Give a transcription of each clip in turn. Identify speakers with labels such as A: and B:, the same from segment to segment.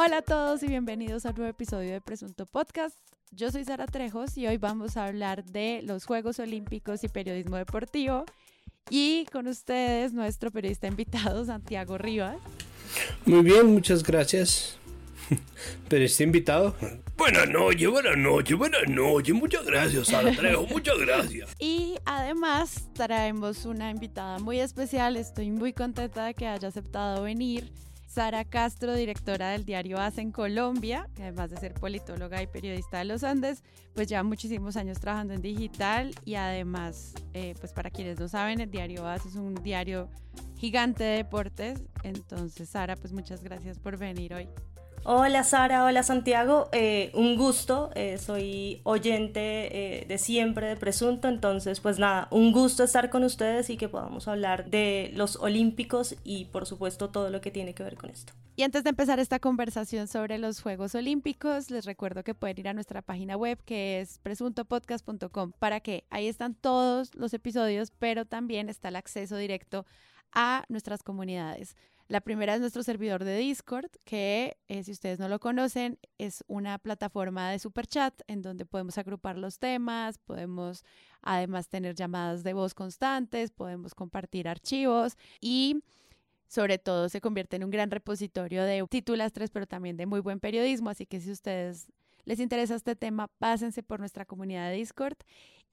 A: Hola a todos y bienvenidos a un nuevo episodio de Presunto Podcast. Yo soy Sara Trejos y hoy vamos a hablar de los Juegos Olímpicos y periodismo deportivo. Y con ustedes nuestro periodista invitado, Santiago Rivas.
B: Muy bien, muchas gracias. Periodista invitado. Buenas noches, buenas noches, buenas noches. Muchas gracias, Sara Trejos, muchas gracias.
A: Y además traemos una invitada muy especial. Estoy muy contenta de que haya aceptado venir. Sara Castro, directora del diario ACE en Colombia, que además de ser politóloga y periodista de los Andes, pues lleva muchísimos años trabajando en digital y además, eh, pues para quienes no saben, el diario ACE es un diario gigante de deportes. Entonces, Sara, pues muchas gracias por venir hoy.
C: Hola Sara, hola Santiago, eh, un gusto, eh, soy oyente eh, de siempre de Presunto, entonces pues nada, un gusto estar con ustedes y que podamos hablar de los Olímpicos y por supuesto todo lo que tiene que ver con esto.
A: Y antes de empezar esta conversación sobre los Juegos Olímpicos, les recuerdo que pueden ir a nuestra página web que es presuntopodcast.com para que ahí están todos los episodios, pero también está el acceso directo a nuestras comunidades. La primera es nuestro servidor de Discord, que eh, si ustedes no lo conocen, es una plataforma de super chat en donde podemos agrupar los temas, podemos además tener llamadas de voz constantes, podemos compartir archivos y sobre todo se convierte en un gran repositorio de titulastres, pero también de muy buen periodismo. Así que si ustedes les interesa este tema, pásense por nuestra comunidad de Discord.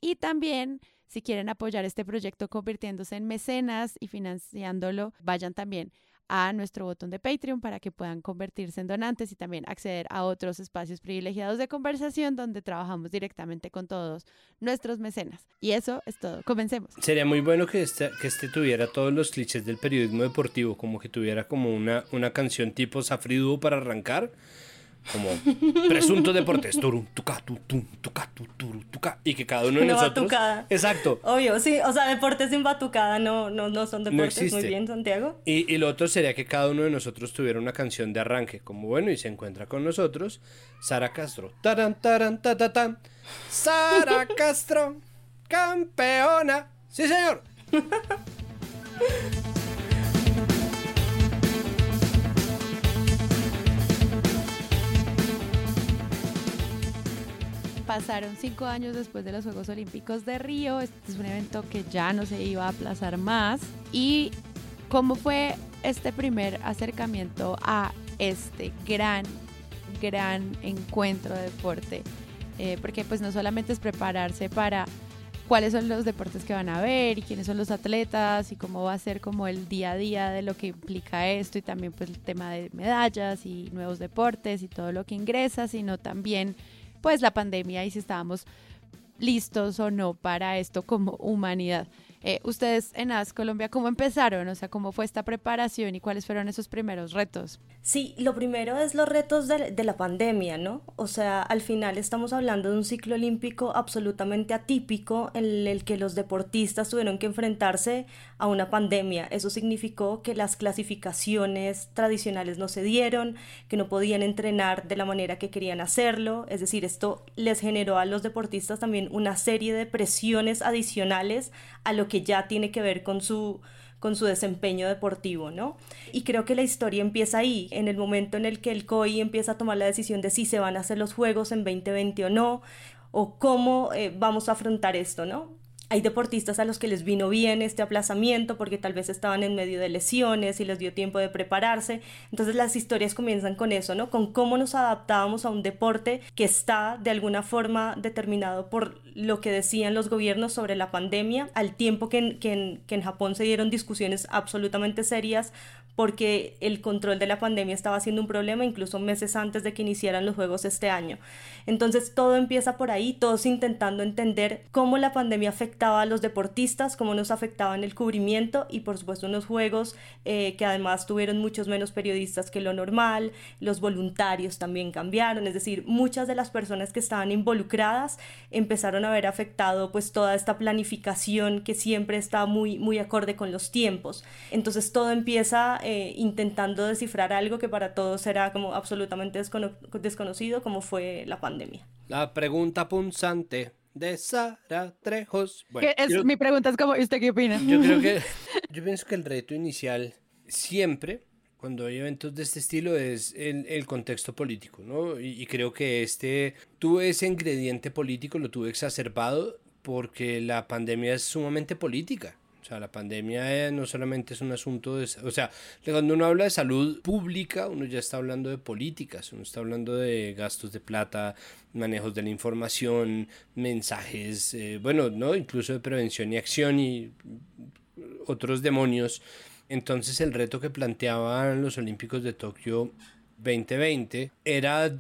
A: Y también, si quieren apoyar este proyecto convirtiéndose en mecenas y financiándolo, vayan también a nuestro botón de Patreon para que puedan convertirse en donantes y también acceder a otros espacios privilegiados de conversación donde trabajamos directamente con todos nuestros mecenas. Y eso es todo. Comencemos.
B: Sería muy bueno que este, que este tuviera todos los clichés del periodismo deportivo, como que tuviera como una, una canción tipo Safriduo para arrancar como presunto deportes, turum, tuca, tutum, tuca, turum, tuca, y que cada uno de nosotros.
C: batucada.
B: Exacto.
C: Obvio, sí, o sea, deportes sin batucada no, no, no son deportes. Muy bien, Santiago.
B: Y, y lo otro sería que cada uno de nosotros tuviera una canción de arranque, como bueno, y se encuentra con nosotros Sara Castro. Taran, taran, ta, ta, tan. Sara Castro, campeona. Sí, señor.
A: Pasaron cinco años después de los Juegos Olímpicos de Río. Este es un evento que ya no se iba a aplazar más. ¿Y cómo fue este primer acercamiento a este gran, gran encuentro de deporte? Eh, porque pues no solamente es prepararse para cuáles son los deportes que van a ver y quiénes son los atletas y cómo va a ser como el día a día de lo que implica esto y también pues el tema de medallas y nuevos deportes y todo lo que ingresa, sino también pues la pandemia y si estábamos listos o no para esto como humanidad. Eh, ustedes en AS Colombia, ¿cómo empezaron? O sea, ¿cómo fue esta preparación y cuáles fueron esos primeros retos?
C: Sí, lo primero es los retos de, de, la pandemia, ¿no? O sea, al final estamos hablando de un ciclo olímpico absolutamente atípico en el que los deportistas tuvieron que enfrentarse a una pandemia. Eso significó que las clasificaciones tradicionales no se dieron, que no podían entrenar de la manera que querían hacerlo. Es decir, esto les generó a los deportistas también una serie de presiones adicionales a lo que ya tiene que ver con su con su desempeño deportivo, ¿no? Y creo que la historia empieza ahí, en el momento en el que el COI empieza a tomar la decisión de si se van a hacer los Juegos en 2020 o no, o cómo eh, vamos a afrontar esto, ¿no? Hay deportistas a los que les vino bien este aplazamiento porque tal vez estaban en medio de lesiones y les dio tiempo de prepararse. Entonces las historias comienzan con eso, ¿no? Con cómo nos adaptábamos a un deporte que está de alguna forma determinado por lo que decían los gobiernos sobre la pandemia, al tiempo que en, que en, que en Japón se dieron discusiones absolutamente serias porque el control de la pandemia estaba siendo un problema incluso meses antes de que iniciaran los Juegos este año. Entonces todo empieza por ahí, todos intentando entender cómo la pandemia afectaba a los deportistas, cómo nos afectaba en el cubrimiento y por supuesto unos Juegos eh, que además tuvieron muchos menos periodistas que lo normal, los voluntarios también cambiaron, es decir, muchas de las personas que estaban involucradas empezaron a ver afectado pues toda esta planificación que siempre está muy, muy acorde con los tiempos. Entonces todo empieza eh, intentando descifrar algo que para todos era como absolutamente descono desconocido, como fue la pandemia.
B: La pregunta punzante de Sara Trejos.
A: Bueno, es, yo, mi pregunta es como, ¿usted qué opina?
B: Yo creo que, yo pienso que el reto inicial siempre, cuando hay eventos de este estilo es el, el contexto político, ¿no? Y, y, creo que este tuve ese ingrediente político, lo tuve exacerbado porque la pandemia es sumamente política. O sea, la pandemia no solamente es un asunto de... O sea, cuando uno habla de salud pública, uno ya está hablando de políticas, uno está hablando de gastos de plata, manejos de la información, mensajes, eh, bueno, ¿no? Incluso de prevención y acción y otros demonios. Entonces el reto que planteaban los Olímpicos de Tokio 2020 era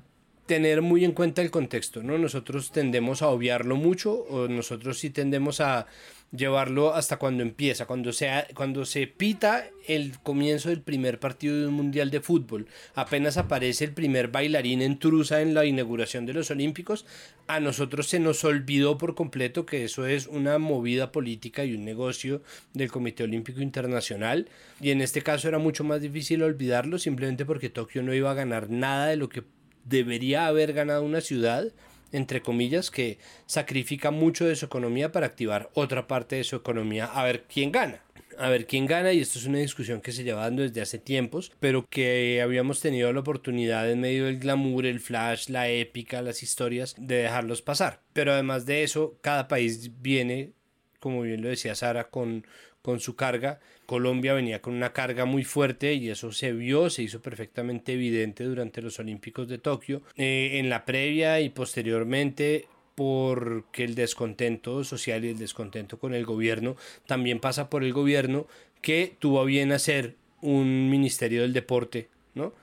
B: tener muy en cuenta el contexto, ¿no? Nosotros tendemos a obviarlo mucho o nosotros sí tendemos a llevarlo hasta cuando empieza, cuando, sea, cuando se pita el comienzo del primer partido de un mundial de fútbol, apenas aparece el primer bailarín en Trusa en la inauguración de los Olímpicos, a nosotros se nos olvidó por completo que eso es una movida política y un negocio del Comité Olímpico Internacional, y en este caso era mucho más difícil olvidarlo simplemente porque Tokio no iba a ganar nada de lo que debería haber ganado una ciudad entre comillas, que sacrifica mucho de su economía para activar otra parte de su economía a ver quién gana. A ver quién gana, y esto es una discusión que se lleva dando desde hace tiempos, pero que habíamos tenido la oportunidad en medio del glamour, el flash, la épica, las historias, de dejarlos pasar. Pero además de eso, cada país viene, como bien lo decía Sara, con, con su carga. Colombia venía con una carga muy fuerte y eso se vio, se hizo perfectamente evidente durante los Olímpicos de Tokio. Eh, en la previa y posteriormente porque el descontento social y el descontento con el gobierno también pasa por el gobierno que tuvo a bien hacer un ministerio del deporte, ¿no?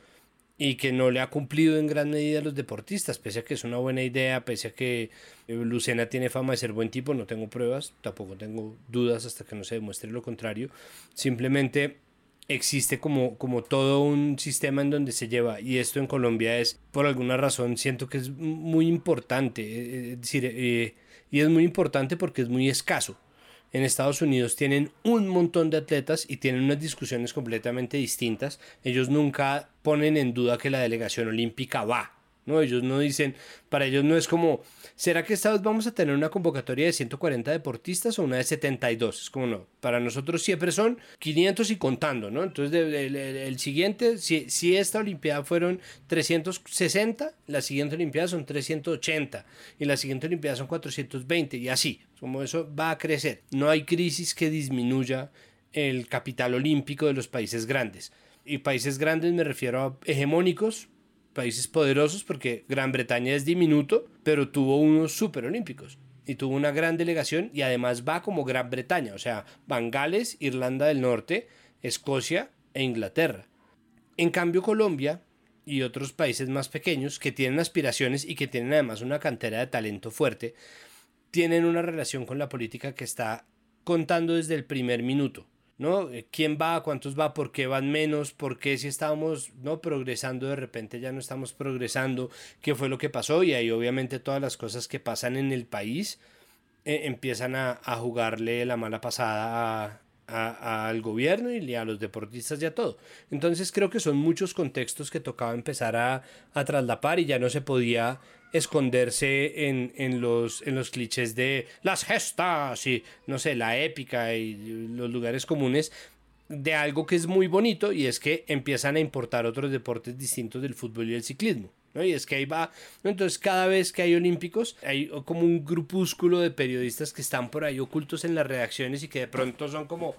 B: Y que no le ha cumplido en gran medida a los deportistas, pese a que es una buena idea, pese a que eh, Lucena tiene fama de ser buen tipo, no tengo pruebas, tampoco tengo dudas hasta que no se demuestre lo contrario, simplemente existe como, como todo un sistema en donde se lleva y esto en Colombia es por alguna razón siento que es muy importante, eh, es decir, eh, y es muy importante porque es muy escaso en Estados Unidos tienen un montón de atletas y tienen unas discusiones completamente distintas. Ellos nunca ponen en duda que la delegación olímpica va. ¿No? Ellos no dicen, para ellos no es como, ¿será que esta vez vamos a tener una convocatoria de 140 deportistas o una de 72? Es como no, para nosotros siempre son 500 y contando, ¿no? Entonces el, siguiente, si, si esta Olimpiada fueron 360, la siguiente Olimpiada son 380 y la siguiente Olimpiada son 420 y así como eso va a crecer. No hay crisis que disminuya el capital olímpico de los países grandes. Y países grandes me refiero a hegemónicos, países poderosos, porque Gran Bretaña es diminuto, pero tuvo unos super olímpicos. Y tuvo una gran delegación y además va como Gran Bretaña, o sea, van Gales, Irlanda del Norte, Escocia e Inglaterra. En cambio, Colombia y otros países más pequeños que tienen aspiraciones y que tienen además una cantera de talento fuerte, tienen una relación con la política que está contando desde el primer minuto. ¿No? Eh, ¿Quién va? ¿Cuántos va? ¿Por qué van menos? ¿Por qué si estábamos ¿no? progresando de repente ya no estamos progresando? ¿Qué fue lo que pasó? Y ahí obviamente todas las cosas que pasan en el país eh, empiezan a, a, jugarle la mala pasada al gobierno y a los deportistas y a todo. Entonces creo que son muchos contextos que tocaba empezar a, a traslapar y ya no se podía esconderse en, en, los, en los clichés de las gestas y, no sé, la épica y los lugares comunes de algo que es muy bonito y es que empiezan a importar otros deportes distintos del fútbol y el ciclismo. ¿no? Y es que ahí va, entonces cada vez que hay olímpicos hay como un grupúsculo de periodistas que están por ahí ocultos en las redacciones y que de pronto son como,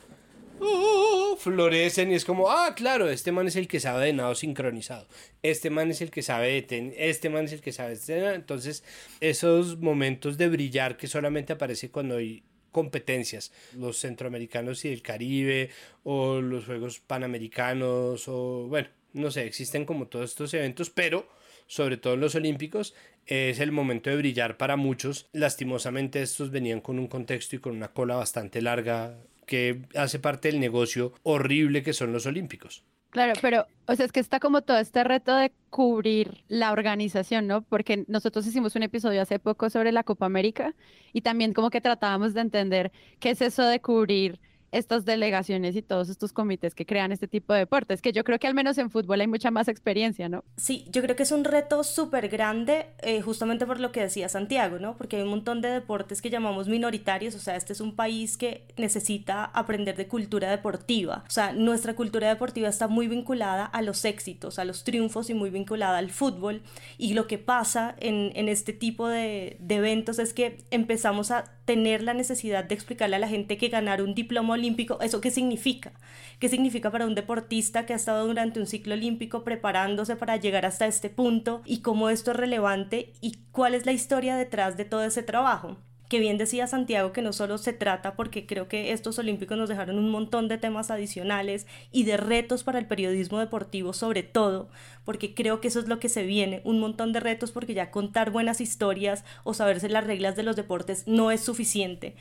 B: uh, florecen y es como, ah, claro, este man es el que sabe de nado sincronizado, este man es el que sabe de ten, este man es el que sabe entonces esos momentos de brillar que solamente aparece cuando hay competencias, los centroamericanos y el Caribe o los Juegos Panamericanos o bueno, no sé, existen como todos estos eventos, pero sobre todo en los Olímpicos, es el momento de brillar para muchos. Lastimosamente estos venían con un contexto y con una cola bastante larga que hace parte del negocio horrible que son los olímpicos.
A: Claro, pero, o sea, es que está como todo este reto de cubrir la organización, ¿no? Porque nosotros hicimos un episodio hace poco sobre la Copa América y también como que tratábamos de entender qué es eso de cubrir estas delegaciones y todos estos comités que crean este tipo de deportes, que yo creo que al menos en fútbol hay mucha más experiencia, ¿no?
C: Sí, yo creo que es un reto súper grande, eh, justamente por lo que decía Santiago, ¿no? Porque hay un montón de deportes que llamamos minoritarios, o sea, este es un país que necesita aprender de cultura deportiva, o sea, nuestra cultura deportiva está muy vinculada a los éxitos, a los triunfos y muy vinculada al fútbol, y lo que pasa en, este tipo de eventos es que empezamos a tener la necesidad de explicarle a la gente que ganar un diploma olímpico, ¿eso qué significa? ¿Qué significa para un deportista que ha estado durante un ciclo olímpico preparándose para llegar hasta este punto y cómo esto es relevante y cuál es la historia detrás de todo ese trabajo? Que bien decía Santiago que no solo se trata porque creo que estos olímpicos nos dejaron un montón de temas adicionales y de retos para el periodismo deportivo sobre todo, porque creo que eso es lo que se viene, un montón de retos porque ya contar buenas historias o saberse las reglas de los deportes no es suficiente.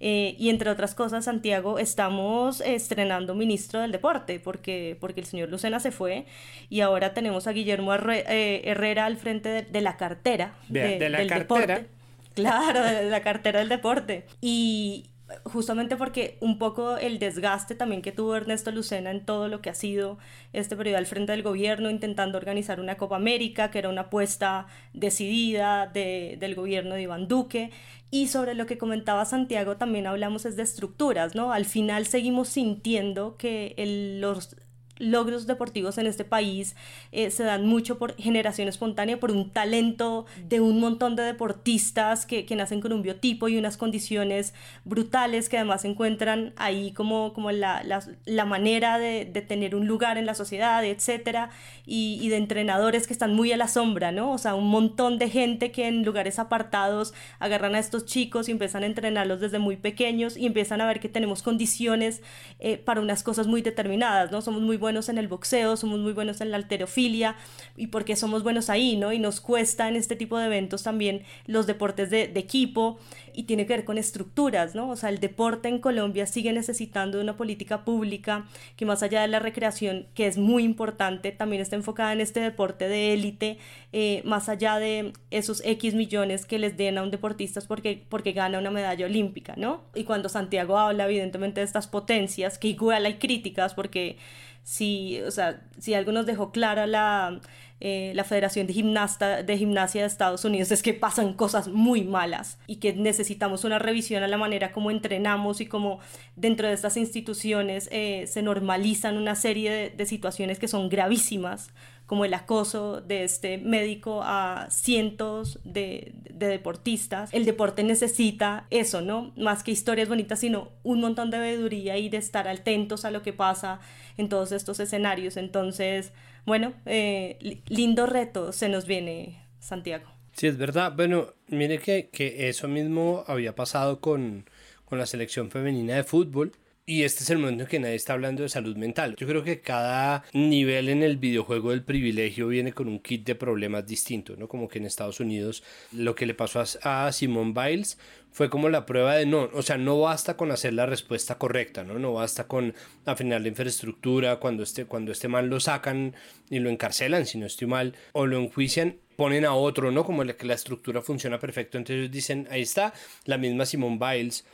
C: Eh, y entre otras cosas, Santiago, estamos estrenando ministro del deporte porque, porque el señor Lucena se fue y ahora tenemos a Guillermo eh, Herrera al frente de, la cartera
B: de, la del cartera. deporte.
C: Claro, de la cartera del deporte. Y justamente porque un poco el desgaste también que tuvo Ernesto Lucena en todo lo que ha sido este periodo al frente del gobierno, intentando organizar una Copa América, que era una apuesta decidida del gobierno de Iván Duque. Y sobre lo que comentaba Santiago también hablamos es de estructuras, ¿no? Al final seguimos sintiendo que el, los logros deportivos en este país eh, se dan mucho por generación espontánea, por un talento de un montón de deportistas que, que nacen con un biotipo y unas condiciones brutales que además encuentran ahí como, como la, la, la manera de, de, tener un lugar en la sociedad, etcétera, y, y, de entrenadores que están muy a la sombra, ¿no? O sea, un montón de gente que en lugares apartados agarran a estos chicos y empiezan a entrenarlos desde muy pequeños y empiezan a ver que tenemos condiciones eh, para unas cosas muy determinadas, ¿no? Somos muy buenos en el boxeo, somos muy buenos en la alterofilia y porque somos buenos ahí, ¿no? Y nos cuesta en este tipo de eventos también los deportes de, de equipo y tiene que ver con estructuras, ¿no? O sea, el deporte en Colombia sigue necesitando una política pública que más allá de la recreación, que es muy importante, también está enfocada en este deporte de élite, eh, más allá de esos X millones que les den a un deportista porque, porque gana una medalla olímpica, ¿no? Y cuando Santiago habla evidentemente de estas potencias, que igual hay críticas porque si, o sea, si algo nos dejó clara la, eh, la Federación de, Gimnasta, de Gimnasia de Estados Unidos es que pasan cosas muy malas y que necesitamos una revisión a la manera como entrenamos y como dentro de estas instituciones eh, se normalizan una serie de, de situaciones que son gravísimas como el acoso de este médico a cientos de, de, deportistas. El deporte necesita eso, ¿no? Más que historias bonitas, sino un montón de veeduría y de estar atentos a lo que pasa en todos estos escenarios. Entonces, bueno, eh, lindo reto se nos viene, Santiago.
B: Sí, es verdad. Bueno, mire que, que eso mismo había pasado con, con la selección femenina de fútbol y este es el momento en que nadie está hablando de salud mental. Yo creo que cada nivel en el videojuego del privilegio viene con un kit de problemas distintos, ¿no? Como que en Estados Unidos lo que le pasó a, Simone Biles fue como la prueba de no, o sea, no basta con hacer la respuesta correcta, ¿no? No basta con afinar la infraestructura, cuando este, cuando este mal lo sacan y lo encarcelan, si no estoy mal, o lo enjuician, ponen a otro, ¿no? Como que la estructura funciona perfecto. Entonces dicen, ahí está, la misma Simone Biles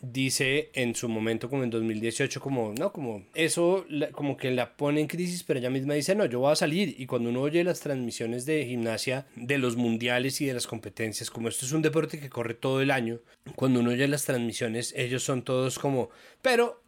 B: dice en su momento como en 2018 como no como eso como que la pone en crisis pero ella misma dice no yo voy a salir y cuando uno oye las transmisiones de gimnasia de los mundiales y de las competencias como esto es un deporte que corre todo el año cuando uno oye las transmisiones ellos son todos como pero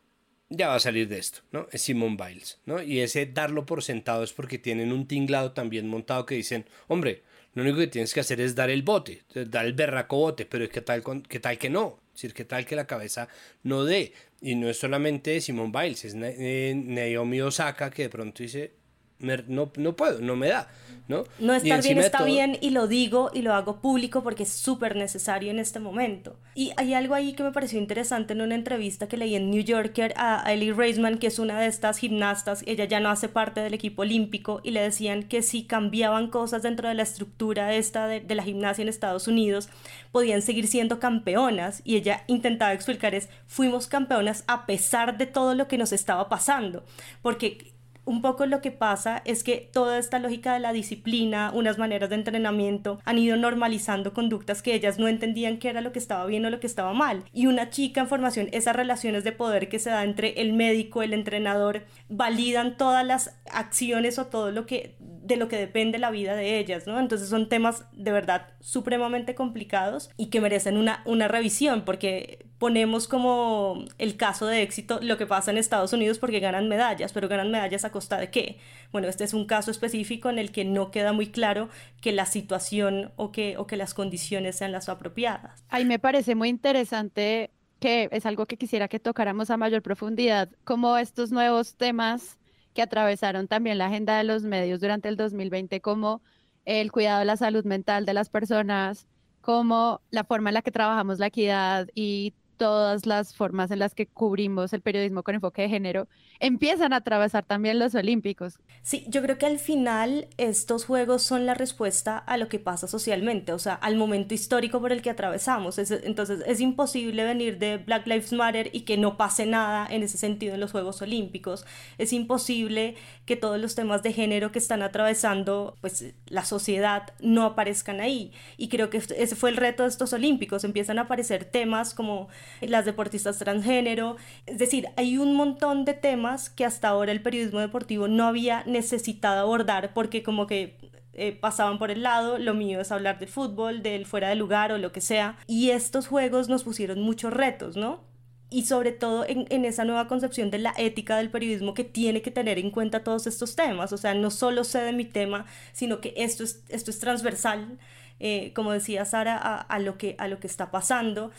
B: ya va a salir de esto, ¿no? Es Simon Biles, ¿no? Y ese darlo por sentado es porque tienen un tinglado también montado que dicen, hombre, lo único que tienes que hacer es dar el bote, dar el berraco bote, pero ¿qué tal, qué tal que no? Decir, ¿qué tal que la cabeza no dé? Y no es solamente Simone Biles, es eh, Naomi Osaka que de pronto dice, no, no puedo, no me da, ¿no?
C: No estar bien está bien y lo digo y lo hago público porque es súper necesario en este momento. Y hay algo ahí que me pareció interesante en una entrevista que leí en New Yorker a Ellie Reisman, que es una de estas gimnastas, ella ya no hace parte del equipo olímpico y le decían que si cambiaban cosas dentro de la estructura esta de, de la gimnasia en Estados Unidos, podían seguir siendo campeonas y ella intentaba explicar es, fuimos campeonas a pesar de todo lo que nos estaba pasando, porque un poco lo que pasa es que toda esta lógica de la disciplina, unas maneras de entrenamiento, han ido normalizando conductas que ellas no entendían qué era lo que estaba bien o lo que estaba mal. Y una chica en formación, esas relaciones de poder que se da entre el médico, el entrenador, validan todas las acciones o todo lo que de lo que depende la vida de ellas, ¿no? Entonces son temas de verdad supremamente complicados y que merecen una, una revisión porque ponemos como el caso de éxito lo que pasa en Estados Unidos porque ganan medallas, pero ganan medallas a costa de qué? Bueno, este es un caso específico en el que no queda muy claro que la situación o que, o que las condiciones sean las apropiadas.
A: Ahí me parece muy interesante que es algo que quisiera que tocáramos a mayor profundidad, como estos nuevos temas que atravesaron también la agenda de los medios durante el 2020, como el cuidado de la salud mental de las personas, como la forma en la que trabajamos la equidad y todas las formas en las que cubrimos el periodismo con enfoque de género empiezan a atravesar también los olímpicos.
C: Sí, yo creo que al final estos juegos son la respuesta a lo que pasa socialmente, o sea, al momento histórico por el que atravesamos. entonces es imposible venir de Black Lives Matter y que no pase nada en ese sentido en los Juegos Olímpicos. Es imposible que todos los temas de género que están atravesando pues la sociedad no aparezcan ahí. Y creo que ese fue el reto de estos Olímpicos. Empiezan a aparecer temas como las deportistas transgénero. Es decir, hay un montón de temas que hasta ahora el periodismo deportivo no había necesitado abordar porque como que eh, pasaban por el lado, lo mío es hablar de fútbol, del fuera de lugar o lo que sea. Y estos juegos nos pusieron muchos retos, ¿no? y sobre todo en, en, esa nueva concepción de la ética del periodismo que tiene que tener en cuenta todos estos temas. O sea, no solo sé de mi tema, sino que esto es, esto es transversal, eh, como decía Sara, a, lo que, a lo que está pasando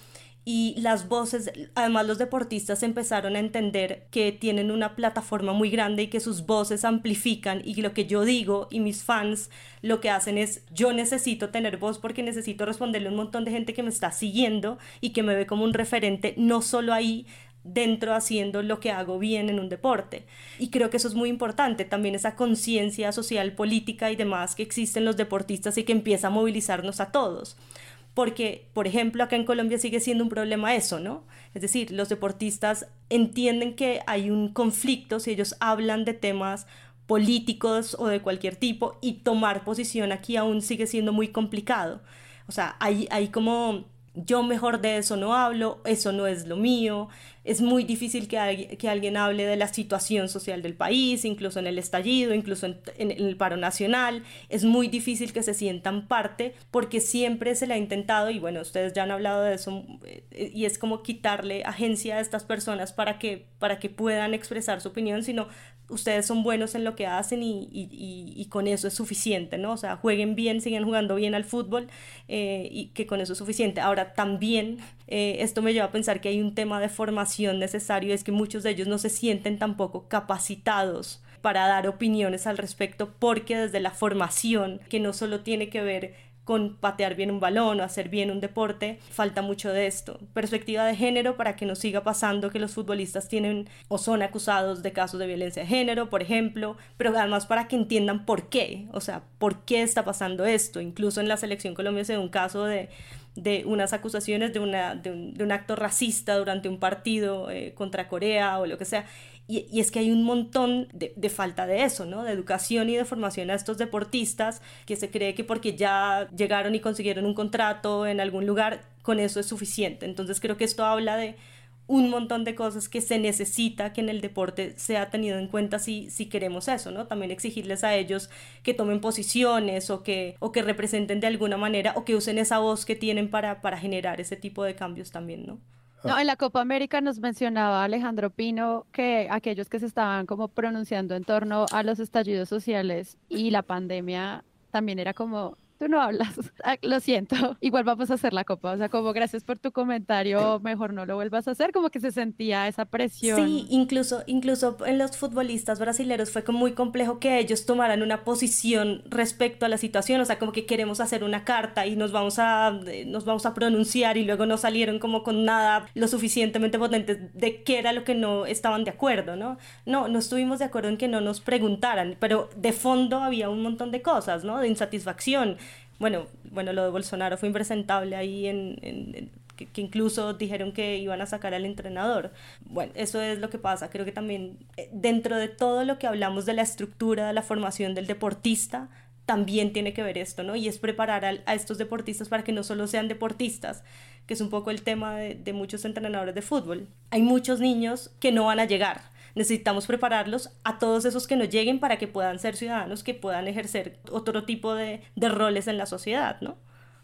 C: y las voces, además los deportistas empezaron a entender que tienen una plataforma muy grande y que sus voces amplifican y lo que yo digo y mis fans lo que hacen es yo necesito tener voz porque necesito responderle a un montón de gente que me está siguiendo y que me ve como un referente no solo ahí dentro haciendo lo que hago bien en un deporte. Y creo que eso es muy importante, también esa conciencia social, política y demás que existen los deportistas y que empieza a movilizarnos a todos porque, por ejemplo, acá en Colombia sigue siendo un problema eso, ¿no? Es decir, los deportistas entienden que hay un conflicto si ellos hablan de temas políticos o de cualquier tipo y tomar posición aquí aún sigue siendo muy complicado. O sea, hay, hay como yo mejor de eso no hablo, eso no es lo mío, es muy difícil que, que alguien hable de la situación social del país, incluso en el estallido, incluso en, el paro nacional, es muy difícil que se sientan parte porque siempre se le ha intentado, y bueno, ustedes ya han hablado de eso, eh, y es como quitarle agencia a estas personas para que, para que puedan expresar su opinión, sino ustedes son buenos en lo que hacen y, y, y, con eso es suficiente, ¿no? O sea, jueguen bien, siguen jugando bien al fútbol eh, y que con eso es suficiente. Ahora, también eh, esto me lleva a pensar que hay un tema de formación necesario, es que muchos de ellos no se sienten tampoco capacitados para dar opiniones al respecto, porque desde la formación, que no solo tiene que ver con patear bien un balón o hacer bien un deporte, falta mucho de esto. Perspectiva de género para que no siga pasando que los futbolistas tienen o son acusados de casos de violencia de género, por ejemplo, pero además para que entiendan por qué, o sea, por qué está pasando esto. Incluso en la selección Colombia se da un caso de de unas acusaciones de, una, de, un, acto racista durante un partido eh, contra Corea o lo que sea. Y, es que hay un montón de, de, falta de eso, ¿no? De educación y de formación a estos deportistas que se cree que porque ya llegaron y consiguieron un contrato en algún lugar, con eso es suficiente. Entonces creo que esto habla de un montón de cosas que se necesita que en el deporte sea tenido en cuenta si, si queremos eso, ¿no? También exigirles a ellos que tomen posiciones o que, o que representen de alguna manera o que usen esa voz que tienen para, para generar ese tipo de cambios también, ¿no?
A: No, en la Copa América nos mencionaba Alejandro Pino que aquellos que se estaban como pronunciando en torno a los estallidos sociales y la pandemia también era como no hablas. Ah, lo siento. Igual vamos a hacer la copa. O sea, como gracias por tu comentario, mejor no lo vuelvas a hacer. Como que se sentía esa presión.
C: Sí, incluso, incluso en los futbolistas brasileños fue como muy complejo que ellos tomaran una posición respecto a la situación. O sea, como que queremos hacer una carta y nos vamos a, nos vamos a pronunciar y luego no salieron como con nada lo suficientemente potente de qué era lo que no estaban de acuerdo, ¿no? No, no estuvimos de acuerdo en que no nos preguntaran, pero de fondo había un montón de cosas, ¿no? De insatisfacción bueno, bueno, lo de Bolsonaro fue impresentable ahí en, que, incluso dijeron que iban a sacar al entrenador. Bueno, eso es lo que pasa. Creo que también eh, dentro de todo lo que hablamos de la estructura, de la formación del deportista, también tiene que ver esto, ¿no? Y es preparar a, estos deportistas para que no solo sean deportistas, que es un poco el tema de muchos entrenadores de fútbol. Hay muchos niños que no van a llegar necesitamos prepararlos a todos esos que no lleguen para que puedan ser ciudadanos, que puedan ejercer otro tipo de, de roles en la sociedad, ¿no?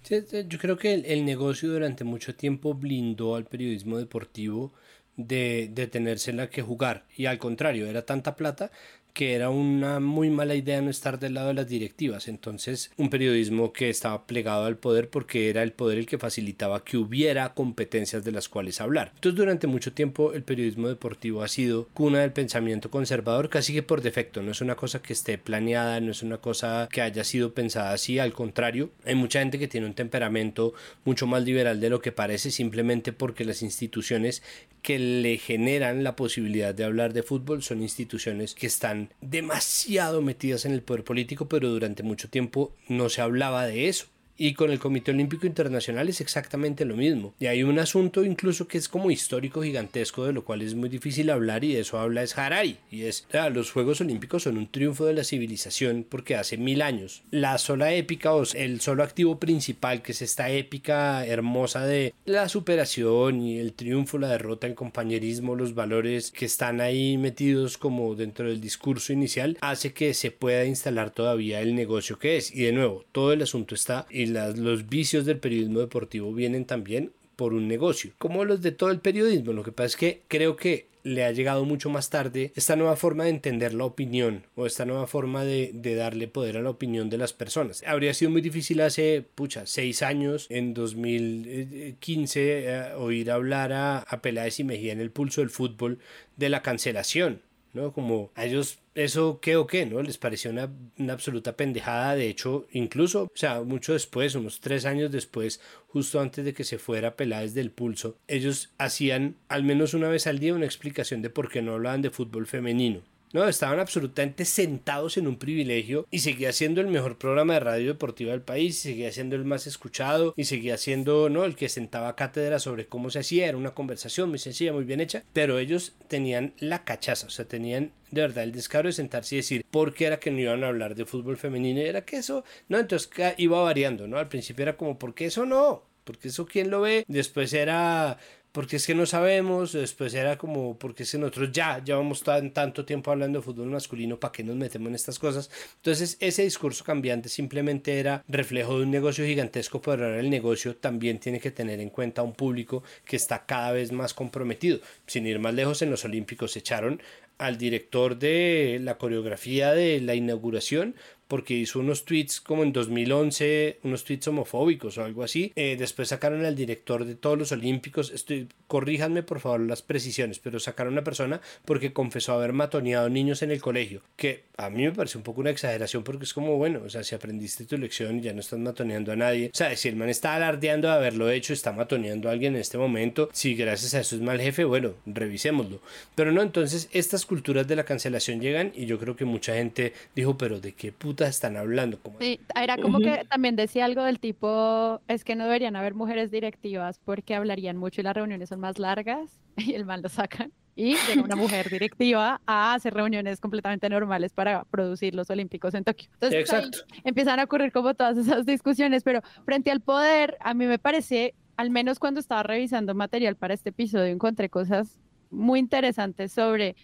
B: yo creo que el, negocio durante mucho tiempo blindó al periodismo deportivo de, de tenérsela que jugar y al contrario, era tanta plata que era una muy mala idea no estar del lado de las directivas. Entonces, un periodismo que estaba plegado al poder porque era el poder el que facilitaba que hubiera competencias de las cuales hablar. Entonces, durante mucho tiempo el periodismo deportivo ha sido cuna del pensamiento conservador casi que por defecto. No es una cosa que esté planeada, no es una cosa que haya sido pensada así. Al contrario, hay mucha gente que tiene un temperamento mucho más liberal de lo que parece simplemente porque las instituciones que le generan la posibilidad de hablar de fútbol son instituciones que están demasiado metidas en el poder político, pero durante mucho tiempo no se hablaba de eso. Y con el Comité Olímpico Internacional es exactamente lo mismo. Y hay un asunto incluso que es como histórico gigantesco, de lo cual es muy difícil hablar, y de eso habla es Harari. Y es, los Juegos Olímpicos son un triunfo de la civilización porque hace mil años. La sola épica, o el solo activo principal, que es esta épica hermosa de la superación y el triunfo, la derrota, el compañerismo, los valores que están ahí metidos como dentro del discurso inicial, hace que se pueda instalar todavía el negocio que es. Y de nuevo, todo el asunto está los vicios del periodismo deportivo vienen también por un negocio, como los de todo el periodismo. Lo que pasa es que creo que le ha llegado mucho más tarde esta nueva forma de entender la opinión o esta nueva forma de, darle poder a la opinión de las personas. Habría sido muy difícil hace, pucha, seis años, en 2015, eh, oír hablar a, a Peláez y Mejía en el pulso del fútbol de la cancelación ¿no? Como a ellos eso qué o qué, ¿no? Les pareció una, una, absoluta pendejada, de hecho, incluso, o sea, mucho después, unos tres años después, justo antes de que se fuera Peláez del Pulso, ellos hacían al menos una vez al día una explicación de por qué no hablaban de fútbol femenino. No, estaban absolutamente sentados en un privilegio y seguía siendo el mejor programa de radio deportiva del país, y seguía siendo el más escuchado y seguía siendo, ¿no? El que sentaba cátedra sobre cómo se hacía, era una conversación muy sencilla, muy bien hecha, pero ellos tenían la cachaza, o sea, tenían de verdad el descaro de sentarse y decir por qué era que no iban a hablar de fútbol femenino era que eso, no, entonces iba variando, ¿no? Al principio era como, ¿por qué eso no? Porque eso quién lo ve, después era porque es que no sabemos, después era como, porque es que nosotros ya llevamos tan, tanto tiempo hablando de fútbol masculino, ¿para qué nos metemos en estas cosas? Entonces ese discurso cambiante simplemente era reflejo de un negocio gigantesco, pero ahora el negocio también tiene que tener en cuenta a un público que está cada vez más comprometido. Sin ir más lejos, en los Olímpicos echaron al director de la coreografía de la inauguración porque hizo unos tweets como en 2011, unos tweets homofóbicos o algo así. Eh, después sacaron al director de todos los Olímpicos, estoy, corríjanme por favor las precisiones, pero sacaron a una persona porque confesó haber matoneado niños en el colegio, que a mí me parece un poco una exageración porque es como, bueno, o sea, si aprendiste tu lección y ya no estás matoneando a nadie, o sea, si el man está alardeando de haberlo hecho, está matoneando a alguien en este momento, si gracias a eso es mal jefe, bueno, revisémoslo. Pero no, entonces estas culturas de la cancelación llegan y yo creo que mucha gente dijo, pero ¿de qué puta están hablando.
A: Como... Sí, era como que también decía algo del tipo, es que no deberían haber mujeres directivas porque hablarían mucho y las reuniones son más largas y el mal lo sacan. Y llega una mujer directiva a hacer reuniones completamente normales para producir los Olímpicos en Tokio. Entonces, Exacto. empiezan a ocurrir como todas esas discusiones, pero frente al poder, a mí me parece, al menos cuando estaba revisando material para este episodio, encontré cosas muy interesantes sobre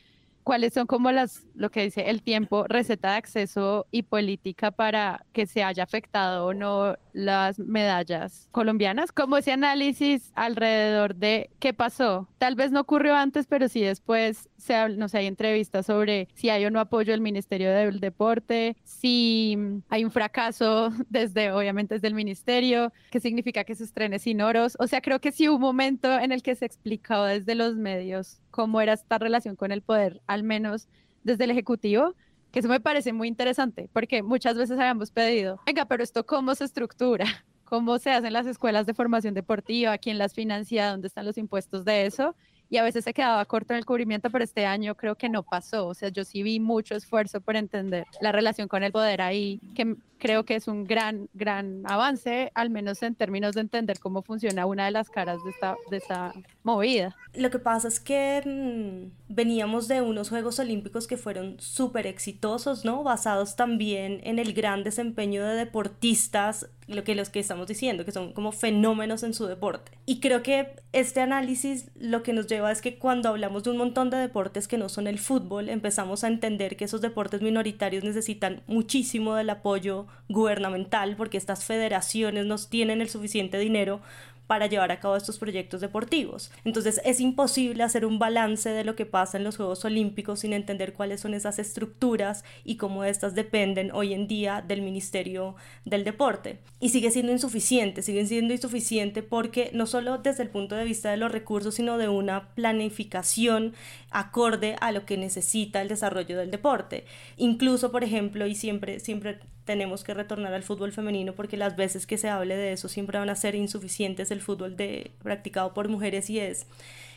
A: cuáles son como las, lo que dice el tiempo, receta de acceso y política para que se haya afectado o no las medallas colombianas, como ese análisis alrededor de qué pasó. Tal vez no ocurrió antes, pero sí después no sé, hay entrevistas sobre si hay o no apoyo del Ministerio del Deporte, si hay un fracaso desde, obviamente, desde el Ministerio, qué significa que se estrene sin oros. O sea, creo que sí hubo un momento en el que se explicó desde los medios cómo era esta relación con el poder, al menos desde el Ejecutivo que eso me parece muy interesante, porque muchas veces habíamos pedido, venga, pero esto cómo se estructura, cómo se hacen las escuelas de formación deportiva, quién las financia, dónde están los impuestos de eso, y a veces se quedaba corto en el cubrimiento, pero este año creo que no pasó, o sea, yo sí vi mucho esfuerzo por entender la relación con el poder ahí, que, creo que es un gran, gran avance, al menos en términos de entender cómo funciona una de las caras de esta, de esta movida.
C: Lo que pasa es que mm, veníamos de unos Juegos Olímpicos que fueron súper exitosos, ¿no? Basados también en el gran desempeño de deportistas, lo que los que estamos diciendo, que son como fenómenos en su deporte. Y creo que este análisis lo que nos lleva es que cuando hablamos de un montón de deportes que no son el fútbol, empezamos a entender que esos deportes minoritarios necesitan muchísimo del apoyo gubernamental porque estas federaciones no tienen el suficiente dinero para llevar a cabo estos proyectos deportivos. Entonces es imposible hacer un balance de lo que pasa en los Juegos Olímpicos sin entender cuáles son esas estructuras y cómo estas dependen hoy en día del Ministerio del Deporte. Y sigue siendo insuficiente, sigue siendo insuficiente porque no solo desde el punto de vista de los recursos, sino de una planificación acorde a lo que necesita el desarrollo del deporte. Incluso, por ejemplo, y siempre, siempre tenemos que retornar al fútbol femenino porque las veces que se hable de eso siempre van a ser insuficientes. El fútbol de, practicado por mujeres y es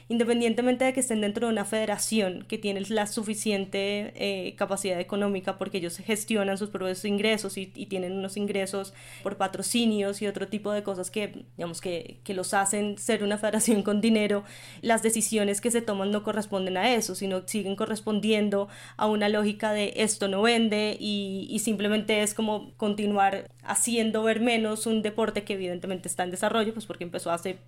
C: independientemente de que estén dentro de una federación que tiene la suficiente eh, capacidad económica porque ellos gestionan sus propios ingresos y, tienen unos ingresos por patrocinios y otro tipo de cosas que, digamos, que, que los hacen ser una federación con dinero, las decisiones que se toman no corresponden a eso, sino siguen correspondiendo a una lógica de esto no vende y, y simplemente es como continuar haciendo ver menos un deporte que evidentemente está en desarrollo, pues porque empezó hace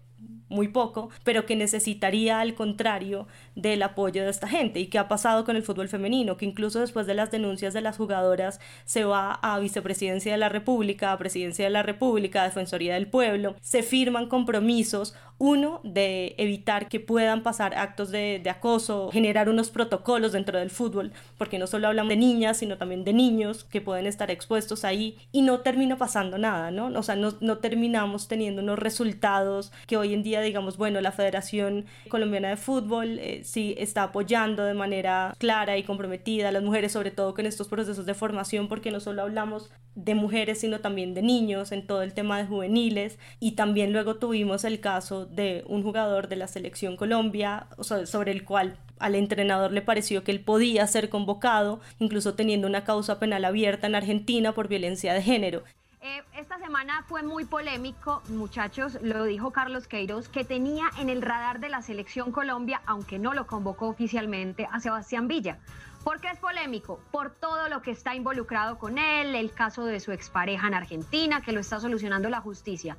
C: muy poco, pero que necesitaría al contrario del apoyo de esta gente. ¿Y qué ha pasado con el fútbol femenino? Que incluso después de las denuncias de las jugadoras se va a vicepresidencia de la República, a presidencia de la República, a Defensoría del Pueblo, se firman compromisos uno, de evitar que puedan pasar actos de, acoso, generar unos protocolos dentro del fútbol, porque no solo hablamos de niñas, sino también de niños que pueden estar expuestos ahí y no termina pasando nada, ¿no? O sea, no, no terminamos teniendo unos resultados que hoy en día, digamos, bueno, la Federación Colombiana de Fútbol eh, sí está apoyando de manera clara y comprometida a las mujeres, sobre todo con estos procesos de formación, porque no solo hablamos de mujeres, sino también de niños en todo el tema de juveniles y también luego tuvimos el caso de un jugador de la selección Colombia, sobre el cual al entrenador le pareció que él podía ser convocado, incluso teniendo una causa penal abierta en Argentina por violencia de género.
D: Eh, esta semana fue muy polémico, muchachos, lo dijo Carlos Queiroz, que tenía en el radar de la selección Colombia, aunque no lo convocó oficialmente, a Sebastián Villa. ¿Por qué es polémico? Por todo lo que está involucrado con él, el caso de su expareja en Argentina, que lo está solucionando la justicia.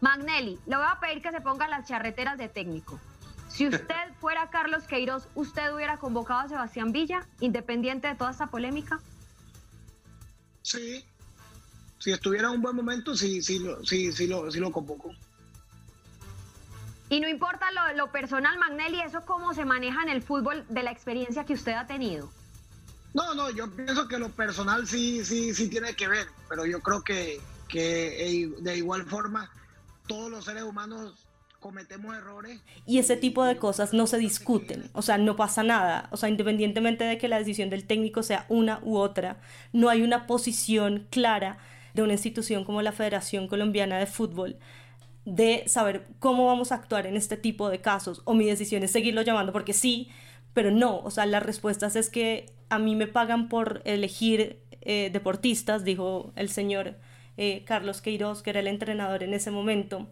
D: Magnelli, le voy a pedir que se ponga las charreteras de técnico. Si usted fuera Carlos Queiroz, ¿usted hubiera convocado a Sebastián Villa, independiente de toda esta polémica?
E: Sí. Si estuviera en un buen momento, sí, sí, sí, sí, lo, sí lo convoco.
D: Y no importa lo, lo personal, Magnelli, eso cómo se maneja en el fútbol de la experiencia que usted ha tenido.
E: No, no, yo pienso que lo personal sí, sí, sí tiene que ver, pero yo creo que, que de igual forma todos los seres humanos cometemos errores.
C: Y ese tipo de cosas no se discuten, o sea, no pasa nada, o sea, independientemente de que la decisión del técnico sea una u otra, no hay una posición clara de una institución como la Federación Colombiana de Fútbol de saber cómo vamos a actuar en este tipo de casos, o mi decisión es seguirlo llamando porque sí, pero no, o sea, las respuestas es que a mí me pagan por elegir eh, deportistas, dijo el señor eh, Carlos Queiroz, que era el entrenador en ese momento,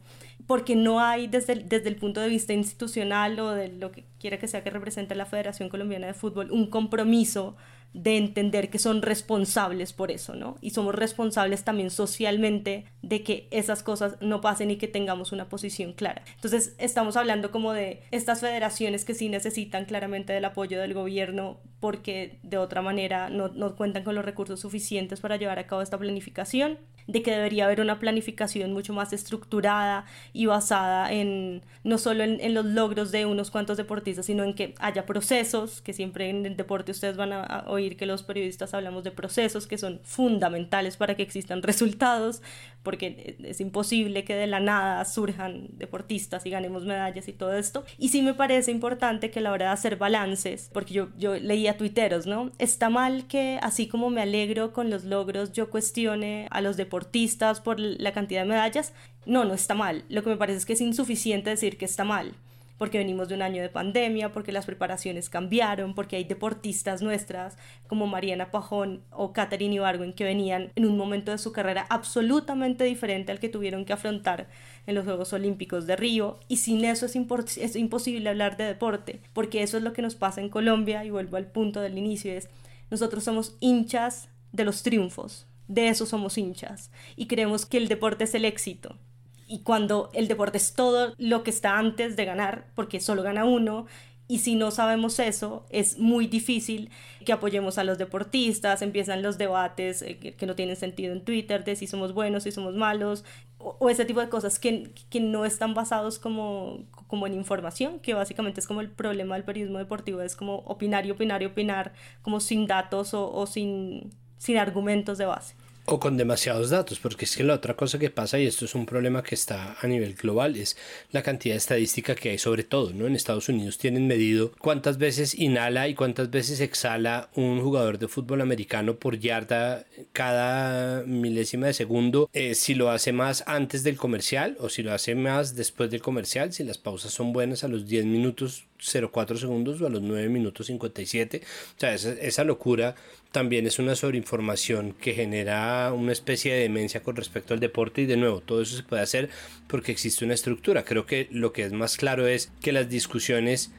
C: porque no hay desde desde el punto de vista institucional o de lo que quiera que sea que represente la Federación Colombiana de Fútbol, un compromiso de entender que son responsables por eso, ¿no? Y somos responsables también socialmente de que esas cosas no pasen y que tengamos una posición clara. Entonces, estamos hablando como de estas federaciones que sí necesitan claramente del apoyo del gobierno porque de otra manera no, no cuentan con los recursos suficientes para llevar a cabo esta planificación de que debería haber una planificación mucho más estructurada y basada en no solo en, los logros de unos cuantos deportistas, sino en que haya procesos, que siempre en el deporte ustedes van a, oír que los periodistas hablamos de procesos que son fundamentales para que existan resultados, porque es imposible que de la nada surjan deportistas y ganemos medallas y todo esto. Y sí me parece importante que a la hora de hacer balances, porque yo, yo leía tuiteros, ¿no? Está mal que así como me alegro con los logros, yo cuestione a los deportistas por la cantidad de medallas. No, no está mal. Lo que me parece es que es insuficiente decir que está mal porque venimos de un año de pandemia, porque las preparaciones cambiaron, porque hay deportistas nuestras como Mariana Pajón o Katherine Ibargüen que venían en un momento de su carrera absolutamente diferente al que tuvieron que afrontar en los Juegos Olímpicos de Río. Y sin eso es, es imposible hablar de deporte, porque eso es lo que nos pasa en Colombia y vuelvo al punto del inicio, es nosotros somos hinchas de los triunfos, de eso somos hinchas y creemos que el deporte es el éxito y cuando el deporte es todo lo que está antes de ganar, porque solo gana uno, y si no sabemos eso, es muy difícil que apoyemos a los deportistas, empiezan los debates eh, que, no tienen sentido en Twitter de si somos buenos, si somos malos, o, ese tipo de cosas que, que, no están basados como, como en información, que básicamente es como el problema del periodismo deportivo, es como opinar y opinar y opinar, como sin datos o, o sin, sin argumentos de base.
B: O con demasiados datos, porque es que la otra cosa que pasa, y esto es un problema que está a nivel global, es la cantidad de estadística que hay sobre todo, ¿no? En Estados Unidos tienen medido cuántas veces inhala y cuántas veces exhala un jugador de fútbol americano por yarda cada milésima de segundo, eh, si lo hace más antes del comercial o si lo hace más después del comercial, si las pausas son buenas a los 10 minutos 0,4 segundos o a los 9 minutos 57. O sea, esa, esa locura también es una sobreinformación que genera una especie de demencia con respecto al deporte y de nuevo, todo eso se puede hacer porque existe una estructura. Creo que lo que es más claro es que las discusiones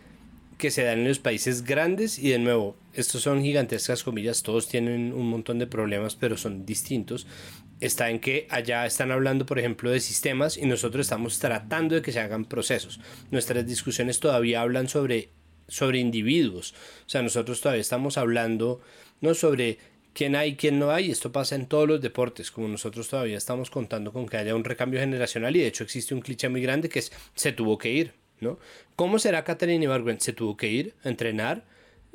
B: que se dan en los países grandes y de nuevo, estos son gigantescas comillas, todos tienen un montón de problemas pero son distintos está en que allá están hablando, por ejemplo, de sistemas y nosotros estamos tratando de que se hagan procesos. Nuestras discusiones todavía hablan sobre, sobre individuos. O sea, nosotros todavía estamos hablando no sobre quién hay, quién no hay. Esto pasa en todos los deportes, como nosotros todavía estamos contando con que haya un recambio generacional y de hecho existe un cliché muy grande que es se tuvo que ir, ¿no? ¿Cómo será Catherine Ibargüen? ¿Se tuvo que ir a entrenar?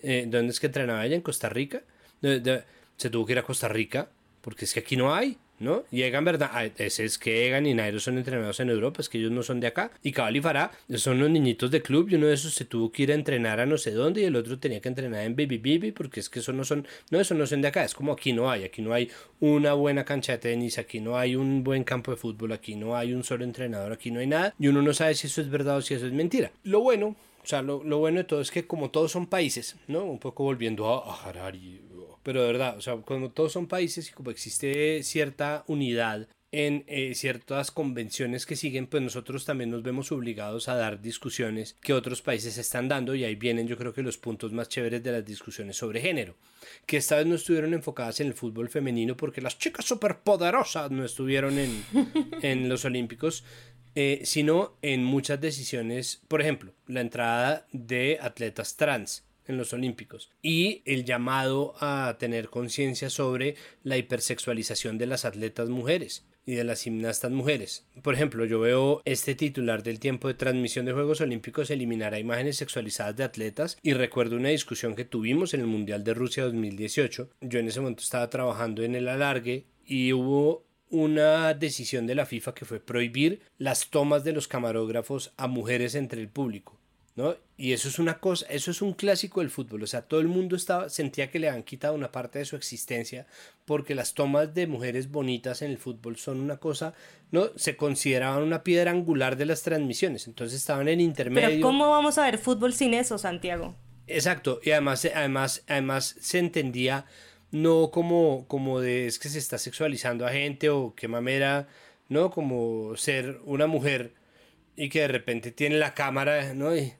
B: Eh, ¿Dónde es que entrenaba ella? ¿En Costa Rica? se tuvo que ir a Costa Rica porque es que aquí no hay. ¿No? Y Egan, ¿verdad? Ah, ese es que Egan y Nairo son entrenados en Europa, es que ellos no son de acá. Y Cabal y Farah son los niñitos de club y uno de esos se tuvo que ir a entrenar a no sé dónde y el otro tenía que entrenar en Baby Baby porque es que eso no son, no, eso no son de acá, es como aquí no hay, aquí no hay una buena cancha de tenis, aquí no hay un buen campo de fútbol, aquí no hay un solo entrenador, aquí no hay nada y uno no sabe si eso es verdad o si eso es mentira. Lo bueno o sea, lo, lo, bueno de todo es que como todos son países, ¿no? Un poco volviendo a, a Harari, pero de verdad, o sea, cuando todos son países y como existe cierta unidad en eh, ciertas convenciones que siguen, pues nosotros también nos vemos obligados a dar discusiones que otros países están dando y ahí vienen yo creo que los puntos más chéveres de las discusiones sobre género, que esta vez no estuvieron enfocadas en el fútbol femenino porque las chicas superpoderosas no estuvieron en, en los Olímpicos, eh, sino en muchas decisiones, por ejemplo, la entrada de atletas trans en los Olímpicos y el llamado a tener conciencia sobre la hipersexualización de las atletas mujeres y de las gimnastas mujeres. Por ejemplo, yo veo este titular del tiempo de transmisión de Juegos Olímpicos eliminará imágenes sexualizadas de atletas y recuerdo una discusión que tuvimos en el Mundial de Rusia 2018. Yo en ese momento estaba trabajando en el alargue y hubo una decisión de la FIFA que fue prohibir las tomas de los camarógrafos a mujeres entre el público. ¿No? Y eso es una cosa, eso es un clásico del fútbol, o sea, todo el mundo estaba, sentía que le han quitado una parte de su existencia porque las tomas de mujeres bonitas en el fútbol son una cosa, ¿no? Se consideraban una piedra angular de las transmisiones, entonces estaban en intermedio.
C: Pero ¿cómo vamos a ver fútbol sin eso, Santiago?
B: Exacto, y además, además, además se entendía no como, como de es que se está sexualizando a gente o qué mamera, ¿no? Como ser una mujer y que de repente tiene la cámara, ¿no? Y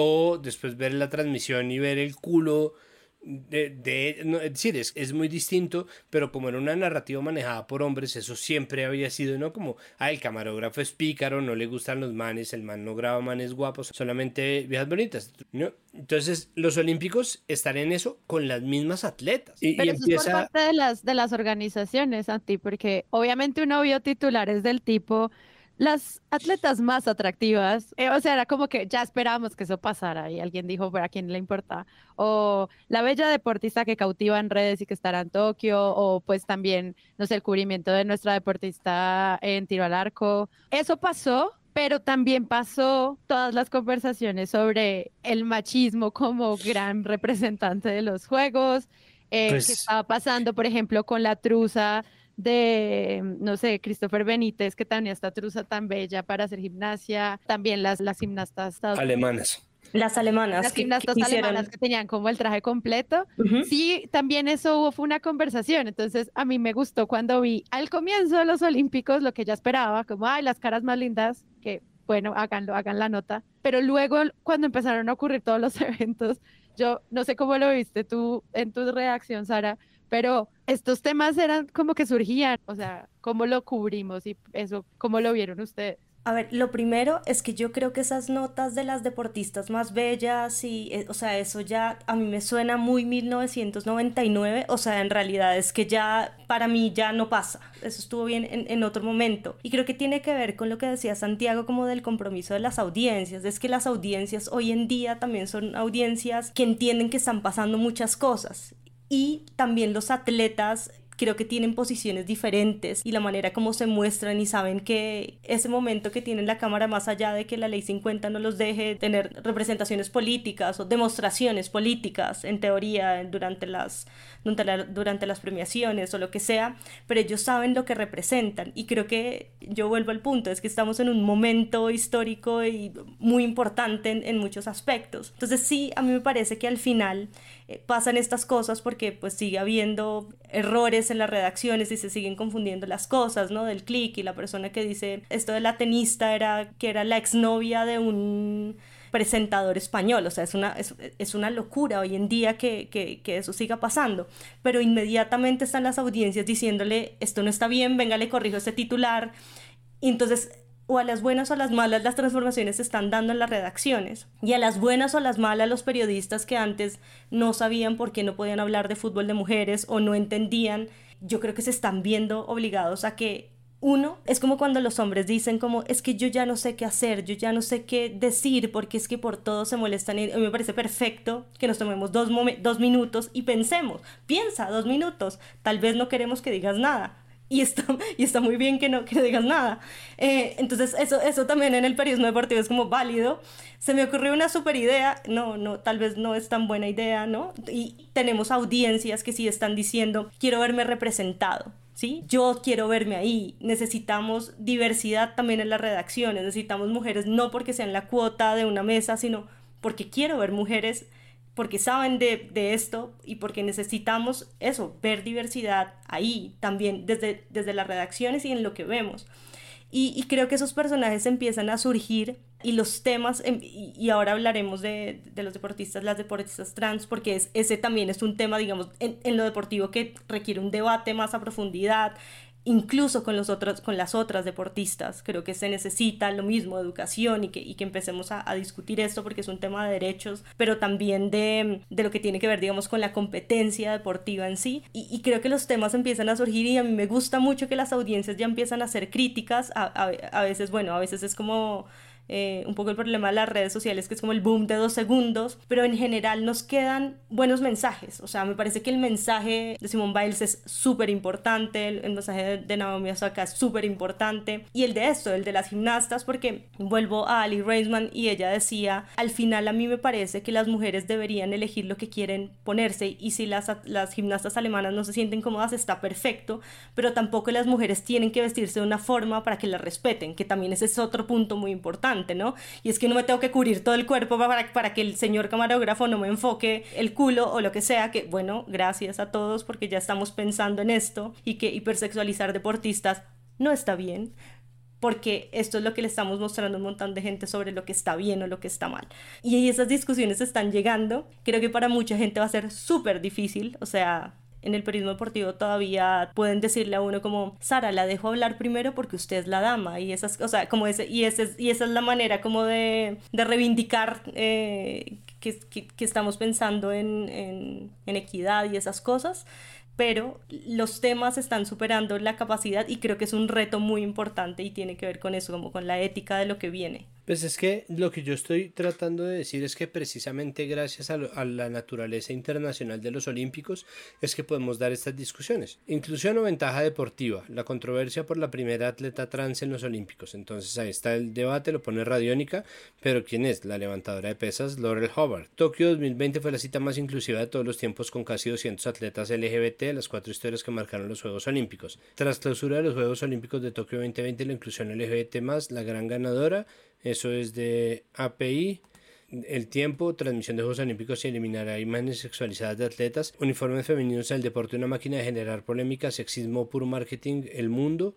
B: o después ver la transmisión y ver el culo de, de es decir, es, es, muy distinto, pero como era una narrativa manejada por hombres, eso siempre había sido, ¿no? Como, ah, el camarógrafo es pícaro, no le gustan los manes, el man no graba manes guapos, solamente viejas bonitas, ¿no? Entonces, los olímpicos están en eso con las mismas atletas.
A: Y, pero eso es por parte de las, de las organizaciones, Santi, porque obviamente uno vio titulares del tipo las atletas más atractivas, eh, o sea, era como que ya esperábamos que eso pasara y alguien dijo, ¿para quién le importa? O la bella deportista que cautiva en redes y que estará en Tokio, o pues también, no sé, el cubrimiento de nuestra deportista en tiro al arco. Eso pasó, pero también pasó todas las conversaciones sobre el machismo como gran representante de los juegos, eh, que pues estaba pasando, por ejemplo, con la truza de, no sé, Christopher Benítez, que tenía esta truza tan bella para hacer gimnasia, también las, las gimnastas
B: alemanas.
C: Las alemanas.
A: Las gimnastas alemanas que tenían como el traje completo. Sí, también eso hubo, fue una conversación. Entonces, a mí me gustó cuando vi al comienzo de los Olímpicos lo que ya esperaba, como, ay, las caras más lindas, que bueno, háganlo, hagan la nota. Pero luego, cuando empezaron a ocurrir todos los eventos, yo no sé cómo lo viste tú en tu reacción, Sara, pero estos temas eran como que surgían, o sea, ¿cómo lo cubrimos y eso, cómo lo vieron ustedes?
C: A ver, lo primero es que yo creo que esas notas de las deportistas más bellas y, eh, o sea, eso ya a mí me suena muy 1999, o sea, en realidad es que ya para mí ya no pasa, eso estuvo bien en, en otro momento. Y creo que tiene que ver con lo que decía Santiago como del compromiso de las audiencias, es que las audiencias hoy en día también son audiencias que entienden que están pasando muchas cosas y también los atletas creo que tienen posiciones diferentes y la manera como se muestran y saben que ese momento que tienen la cámara más allá de que la ley 50 no los deje tener representaciones políticas o demostraciones políticas en teoría durante las durante, las premiaciones o lo que sea, pero ellos saben lo que representan y creo que yo vuelvo al punto, es que estamos en un momento histórico y muy importante en, muchos aspectos. Entonces sí, a mí me parece que al final eh, pasan estas cosas porque pues sigue habiendo errores en las redacciones y se siguen confundiendo las cosas, ¿no? Del click y la persona que dice esto de la tenista era que era la exnovia de un presentador español. O sea, es una, es, una locura hoy en día que, que, eso siga pasando. Pero inmediatamente están las audiencias diciéndole, esto no está bien, venga, le corrijo este titular. Y entonces o a las buenas o a las malas las transformaciones se están dando en las redacciones. Y a las buenas o a las malas los periodistas que antes no sabían por qué no podían hablar de fútbol de mujeres o no entendían, yo creo que se están viendo obligados a que uno, es como cuando los hombres dicen como, es que yo ya no sé qué hacer, yo ya no sé qué decir, porque es que por todo se molestan. Y a mí me parece perfecto que nos tomemos dos, dos minutos y pensemos, piensa dos minutos, tal vez no queremos que digas nada. Y está, y está muy bien que no, que digas nada. Eh, entonces, eso, eso también en el periodismo deportivo es como válido. Se me ocurrió una super idea, no, no, tal vez no es tan buena idea, ¿no? Y tenemos audiencias que sí están diciendo, quiero verme representado ¿sí? Yo quiero verme ahí. Necesitamos diversidad también en las redacciones, necesitamos mujeres no porque sean la cuota de una mesa, sino porque quiero ver mujeres, porque saben de, esto y porque necesitamos eso, ver diversidad ahí también, desde, desde las redacciones y en lo que vemos. Y, creo que esos personajes empiezan a surgir y los temas, em, y, ahora hablaremos de, de, los deportistas, las deportistas trans, porque es, ese también es un tema, digamos, en, en, lo deportivo que requiere un debate más a profundidad, incluso con, los otros, con las otras deportistas. Creo que se necesita lo mismo, educación y que, y que empecemos a, discutir esto porque es un tema de derechos, pero también de, de, lo que tiene que ver, digamos, con la competencia deportiva en sí. Y, creo que los temas empiezan a surgir y a mí me gusta mucho que las audiencias ya empiezan a hacer críticas. a, a veces, bueno, a veces es como eh, un poco el problema de las redes sociales, que es como el boom de dos segundos, pero en general nos quedan buenos mensajes. O sea, me parece que el mensaje de Simone Biles es súper importante, el, mensaje de, Naomi Osaka es súper importante, y el de esto, el de las gimnastas, porque vuelvo a Ali Reisman y ella decía, al final a mí me parece que las mujeres deberían elegir lo que quieren ponerse, y si las, las gimnastas alemanas no se sienten cómodas, está perfecto, pero tampoco las mujeres tienen que vestirse de una forma para que las respeten, que también ese es otro punto muy importante. ¿No? Y es que no me tengo que cubrir todo el cuerpo para, para que el señor camarógrafo no me enfoque el culo o lo que sea, que bueno, gracias a todos porque ya estamos pensando en esto y que hipersexualizar deportistas no está bien porque esto es lo que le estamos mostrando a un montón de gente sobre lo que está bien o lo que está mal. Y esas discusiones están llegando. Creo que para mucha gente va a ser súper difícil, o sea, en el periodismo deportivo todavía pueden decirle a uno como, Sara, la dejo hablar primero porque usted es la dama y esas, o sea, como ese, y, ese, y esa es la manera como de, de reivindicar eh, que, que, estamos pensando en, en, en equidad y esas cosas pero los temas están superando la capacidad y creo que es un reto muy importante y tiene que ver con eso, como con la ética de lo que viene.
B: Pues es que lo que yo estoy tratando de decir es que precisamente gracias a, la naturaleza internacional de los olímpicos es que podemos dar estas discusiones. Inclusión o ventaja deportiva, la controversia por la primera atleta trans en los olímpicos. Entonces ahí está el debate, lo pone Radiónica, pero ¿quién es? La levantadora de pesas, Laurel Hobart. Tokio 2020 fue la cita más inclusiva de todos los tiempos con casi 200 atletas LGBT, las cuatro historias que marcaron los Juegos Olímpicos. Tras clausura de los Juegos Olímpicos de Tokio 2020, la inclusión LGBT más, la gran ganadora, eso es de API. El tiempo, transmisión de Juegos Olímpicos y eliminará imágenes sexualizadas de atletas, uniformes femeninos en el deporte, una máquina de generar polémica, sexismo, puro marketing, el mundo,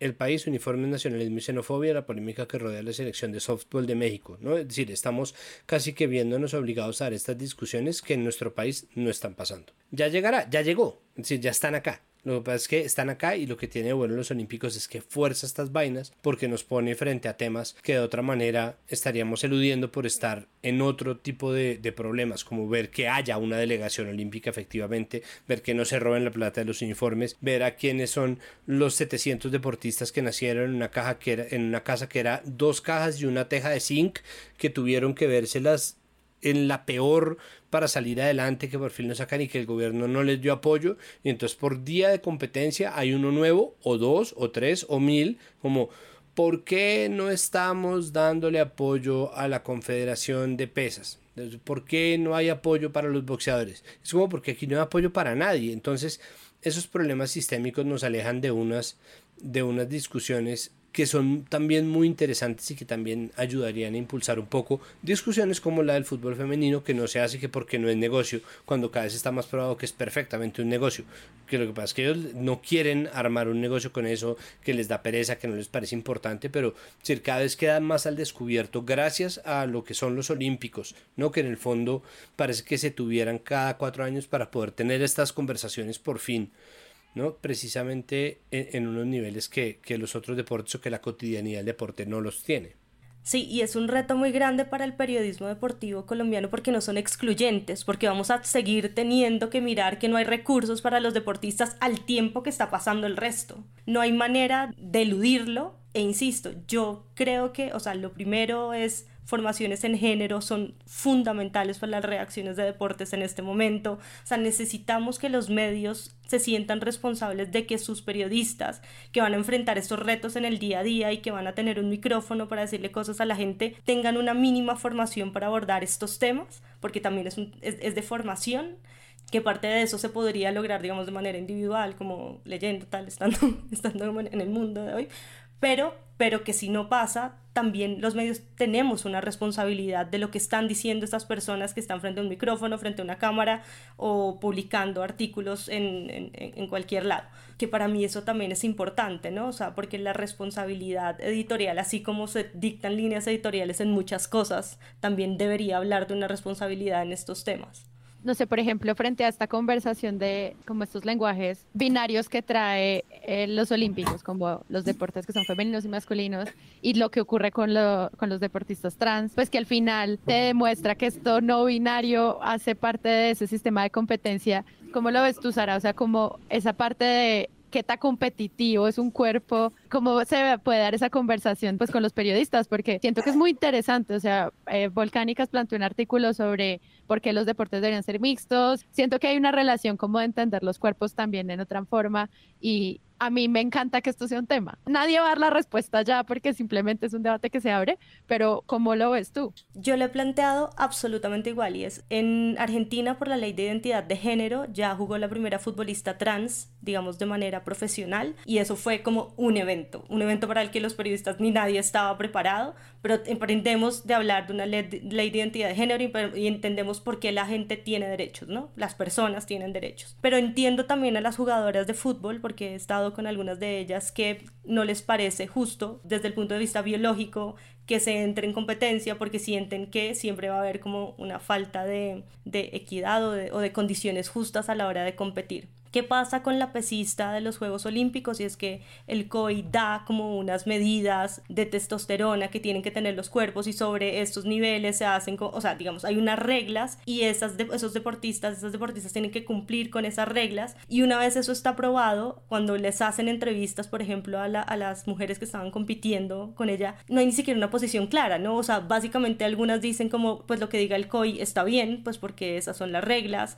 B: el país, uniforme nacionalismo y xenofobia, la polémica que rodea la selección de softball de México. ¿no? Es decir, estamos casi que viéndonos obligados a dar estas discusiones que en nuestro país no están pasando. Ya llegará, ya llegó, es decir, ya están acá. Lo que pasa es que están acá y lo que tiene bueno los Olímpicos es que fuerza estas vainas porque nos pone frente a temas que de otra manera estaríamos eludiendo por estar en otro tipo de, problemas, como ver que haya una delegación olímpica efectivamente, ver que no se roben la plata de los uniformes, ver a quiénes son los 700 deportistas que nacieron en una, caja que era, en una casa que era dos cajas y una teja de zinc que tuvieron que vérselas en la peor para salir adelante que por fin no sacan y que el gobierno no les dio apoyo y entonces por día de competencia hay uno nuevo o dos o tres o mil como ¿por qué no estamos dándole apoyo a la Confederación de Pesas? ¿Por qué no hay apoyo para los boxeadores? Es como porque aquí no hay apoyo para nadie. Entonces, esos problemas sistémicos nos alejan de unas, de unas discusiones que son también muy interesantes y que también ayudarían a impulsar un poco discusiones como la del fútbol femenino, que no se hace que porque no es negocio, cuando cada vez está más probado que es perfectamente un negocio. Que lo que pasa es que ellos no quieren armar un negocio con eso, que les da pereza, que no les parece importante, pero decir, cada vez quedan más al descubierto gracias a lo que son los olímpicos, ¿no? Que en el fondo parece que se tuvieran cada cuatro años para poder tener estas conversaciones por fin. ¿No? precisamente en, unos niveles que, que los otros deportes o que la cotidianidad del deporte no los tiene.
C: Sí, y es un reto muy grande para el periodismo deportivo colombiano porque no son excluyentes, porque vamos a seguir teniendo que mirar que no hay recursos para los deportistas al tiempo que está pasando el resto. No hay manera de eludirlo e insisto, yo creo que, o sea, lo primero es formaciones en género son fundamentales para las reacciones de deportes en este momento. O sea, necesitamos que los medios se sientan responsables de que sus periodistas que van a enfrentar estos retos en el día a día y que van a tener un micrófono para decirle cosas a la gente tengan una mínima formación para abordar estos temas, porque también es, es, de formación que parte de eso se podría lograr, digamos, de manera individual, como leyendo, tal, estando, estando en el mundo de hoy, pero, pero que si no pasa, también los medios tenemos una responsabilidad de lo que están diciendo estas personas que están frente a un micrófono, frente a una cámara o publicando artículos en, en, cualquier lado. Que para mí eso también es importante, ¿no? O sea, porque la responsabilidad editorial, así como se dictan líneas editoriales en muchas cosas, también debería hablar de una responsabilidad en estos temas
A: no sé, por ejemplo, frente a esta conversación de como estos lenguajes binarios que trae eh, los olímpicos, como los deportes que son femeninos y masculinos, y lo que ocurre con, lo, con los deportistas trans, pues que al final te demuestra que esto no binario hace parte de ese sistema de competencia. ¿Cómo lo ves tú, Sara? O sea, como esa parte de qué tan competitivo es un cuerpo, cómo se puede dar esa conversación pues con los periodistas, porque siento que es muy interesante, o sea, eh, Volcánicas planteó un artículo sobre por qué los deportes deberían ser mixtos, siento que hay una relación como de entender los cuerpos también en otra forma y, a mí me encanta que esto sea un tema. Nadie va a dar la respuesta ya porque simplemente es un debate que se abre, pero ¿cómo lo ves tú?
C: Yo lo he planteado absolutamente igual y es en Argentina por la ley de identidad de género ya jugó la primera futbolista trans, digamos de manera profesional y eso fue como un evento, un evento para el que los periodistas ni nadie estaba preparado, pero emprendemos de hablar de una ley de, identidad de género y, entendemos por qué la gente tiene derechos, ¿no? Las personas tienen derechos. Pero entiendo también a las jugadoras de fútbol porque he estado con algunas de ellas que no les parece justo desde el punto de vista biológico que se entre en competencia porque sienten que siempre va a haber como una falta de, equidad o de, condiciones justas a la hora de competir qué pasa con la pesista de los Juegos Olímpicos y es que el COI da como unas medidas de testosterona que tienen que tener los cuerpos y sobre estos niveles se hacen, o sea, digamos, hay unas reglas y esas esos deportistas, esas deportistas tienen que cumplir con esas reglas. Y una vez eso está aprobado, cuando les hacen entrevistas, por ejemplo, a, a las mujeres que estaban compitiendo con ella, no hay ni siquiera una posición clara, ¿no? O sea, básicamente algunas dicen como, pues lo que diga el COI está bien, pues porque esas son las reglas,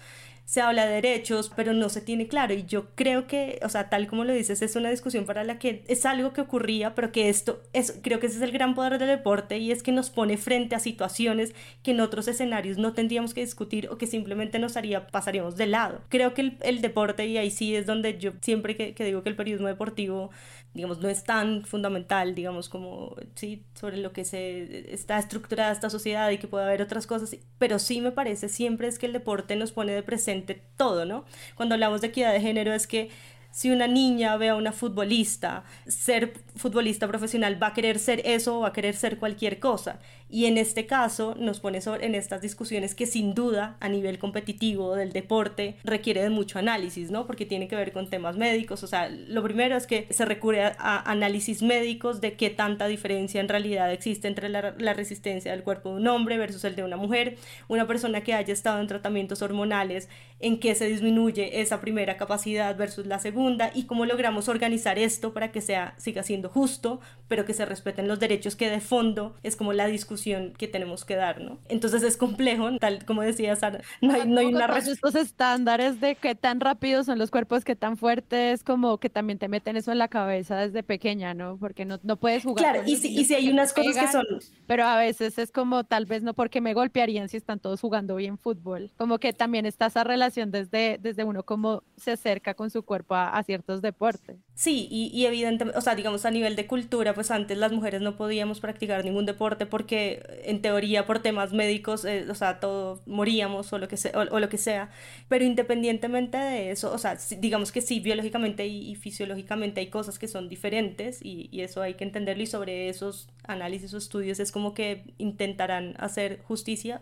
C: se habla de derechos, pero no se tiene claro. Y yo creo que, o sea, tal como lo dices, es una discusión para la que es algo que ocurría, pero que esto, es, creo que ese es el gran poder del deporte y es que nos pone frente a situaciones que en otros escenarios no tendríamos que discutir o que simplemente nos haría, pasaríamos de lado. Creo que el, deporte, y ahí sí es donde yo siempre que, que digo que el periodismo deportivo digamos, no es tan fundamental, digamos, como, sí, sobre lo que se está estructurada esta sociedad y que puede haber otras cosas, pero sí me parece siempre es que el deporte nos pone de presente todo, ¿no? Cuando hablamos de equidad de género es que si una niña ve a una futbolista ser futbolista profesional, va a querer ser eso o va a querer ser cualquier cosa. Y en este caso nos pone sobre, en estas discusiones que sin duda a nivel competitivo del deporte requiere de mucho análisis, ¿no? Porque tiene que ver con temas médicos. O sea, lo primero es que se recurre a, análisis médicos de qué tanta diferencia en realidad existe entre la, la, resistencia del cuerpo de un hombre versus el de una mujer. Una persona que haya estado en tratamientos hormonales, en qué se disminuye esa primera capacidad versus la segunda y cómo logramos organizar esto para que sea, siga siendo justo, pero que se respeten los derechos que de fondo es como la discusión que tenemos que dar, ¿no? Entonces es complejo, tal como decía Sara, no hay, no hay una
A: respuesta. Estos estándares de qué tan rápidos son los cuerpos, qué tan fuertes, como que también te meten eso en la cabeza desde pequeña, ¿no? Porque no, no puedes jugar.
C: Claro, y si, y si hay unas cosas que son...
A: Pero a veces es como tal vez no porque me golpearían si están todos jugando bien fútbol. Como que también está esa relación desde, desde uno cómo se acerca con su cuerpo a, a ciertos deportes.
C: Sí, y, y evidentemente, o sea, digamos a nivel de cultura, pues antes las mujeres no podíamos practicar ningún deporte porque en teoría por temas médicos, eh, o sea, todo moríamos o lo, que sea, o, lo que sea, pero independientemente de eso, o sea, digamos que sí, biológicamente y, fisiológicamente hay cosas que son diferentes y, y, eso hay que entenderlo y sobre esos análisis o estudios es como que intentarán hacer justicia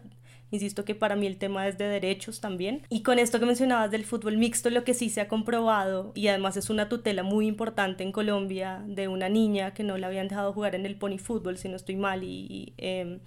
C: Insisto que para mí el tema es de derechos también. Y con esto que mencionabas del fútbol mixto, lo que sí se ha comprobado, y además es una tutela muy importante en Colombia de una niña que no la habían dejado jugar en el pony fútbol, si no estoy mal, y, em,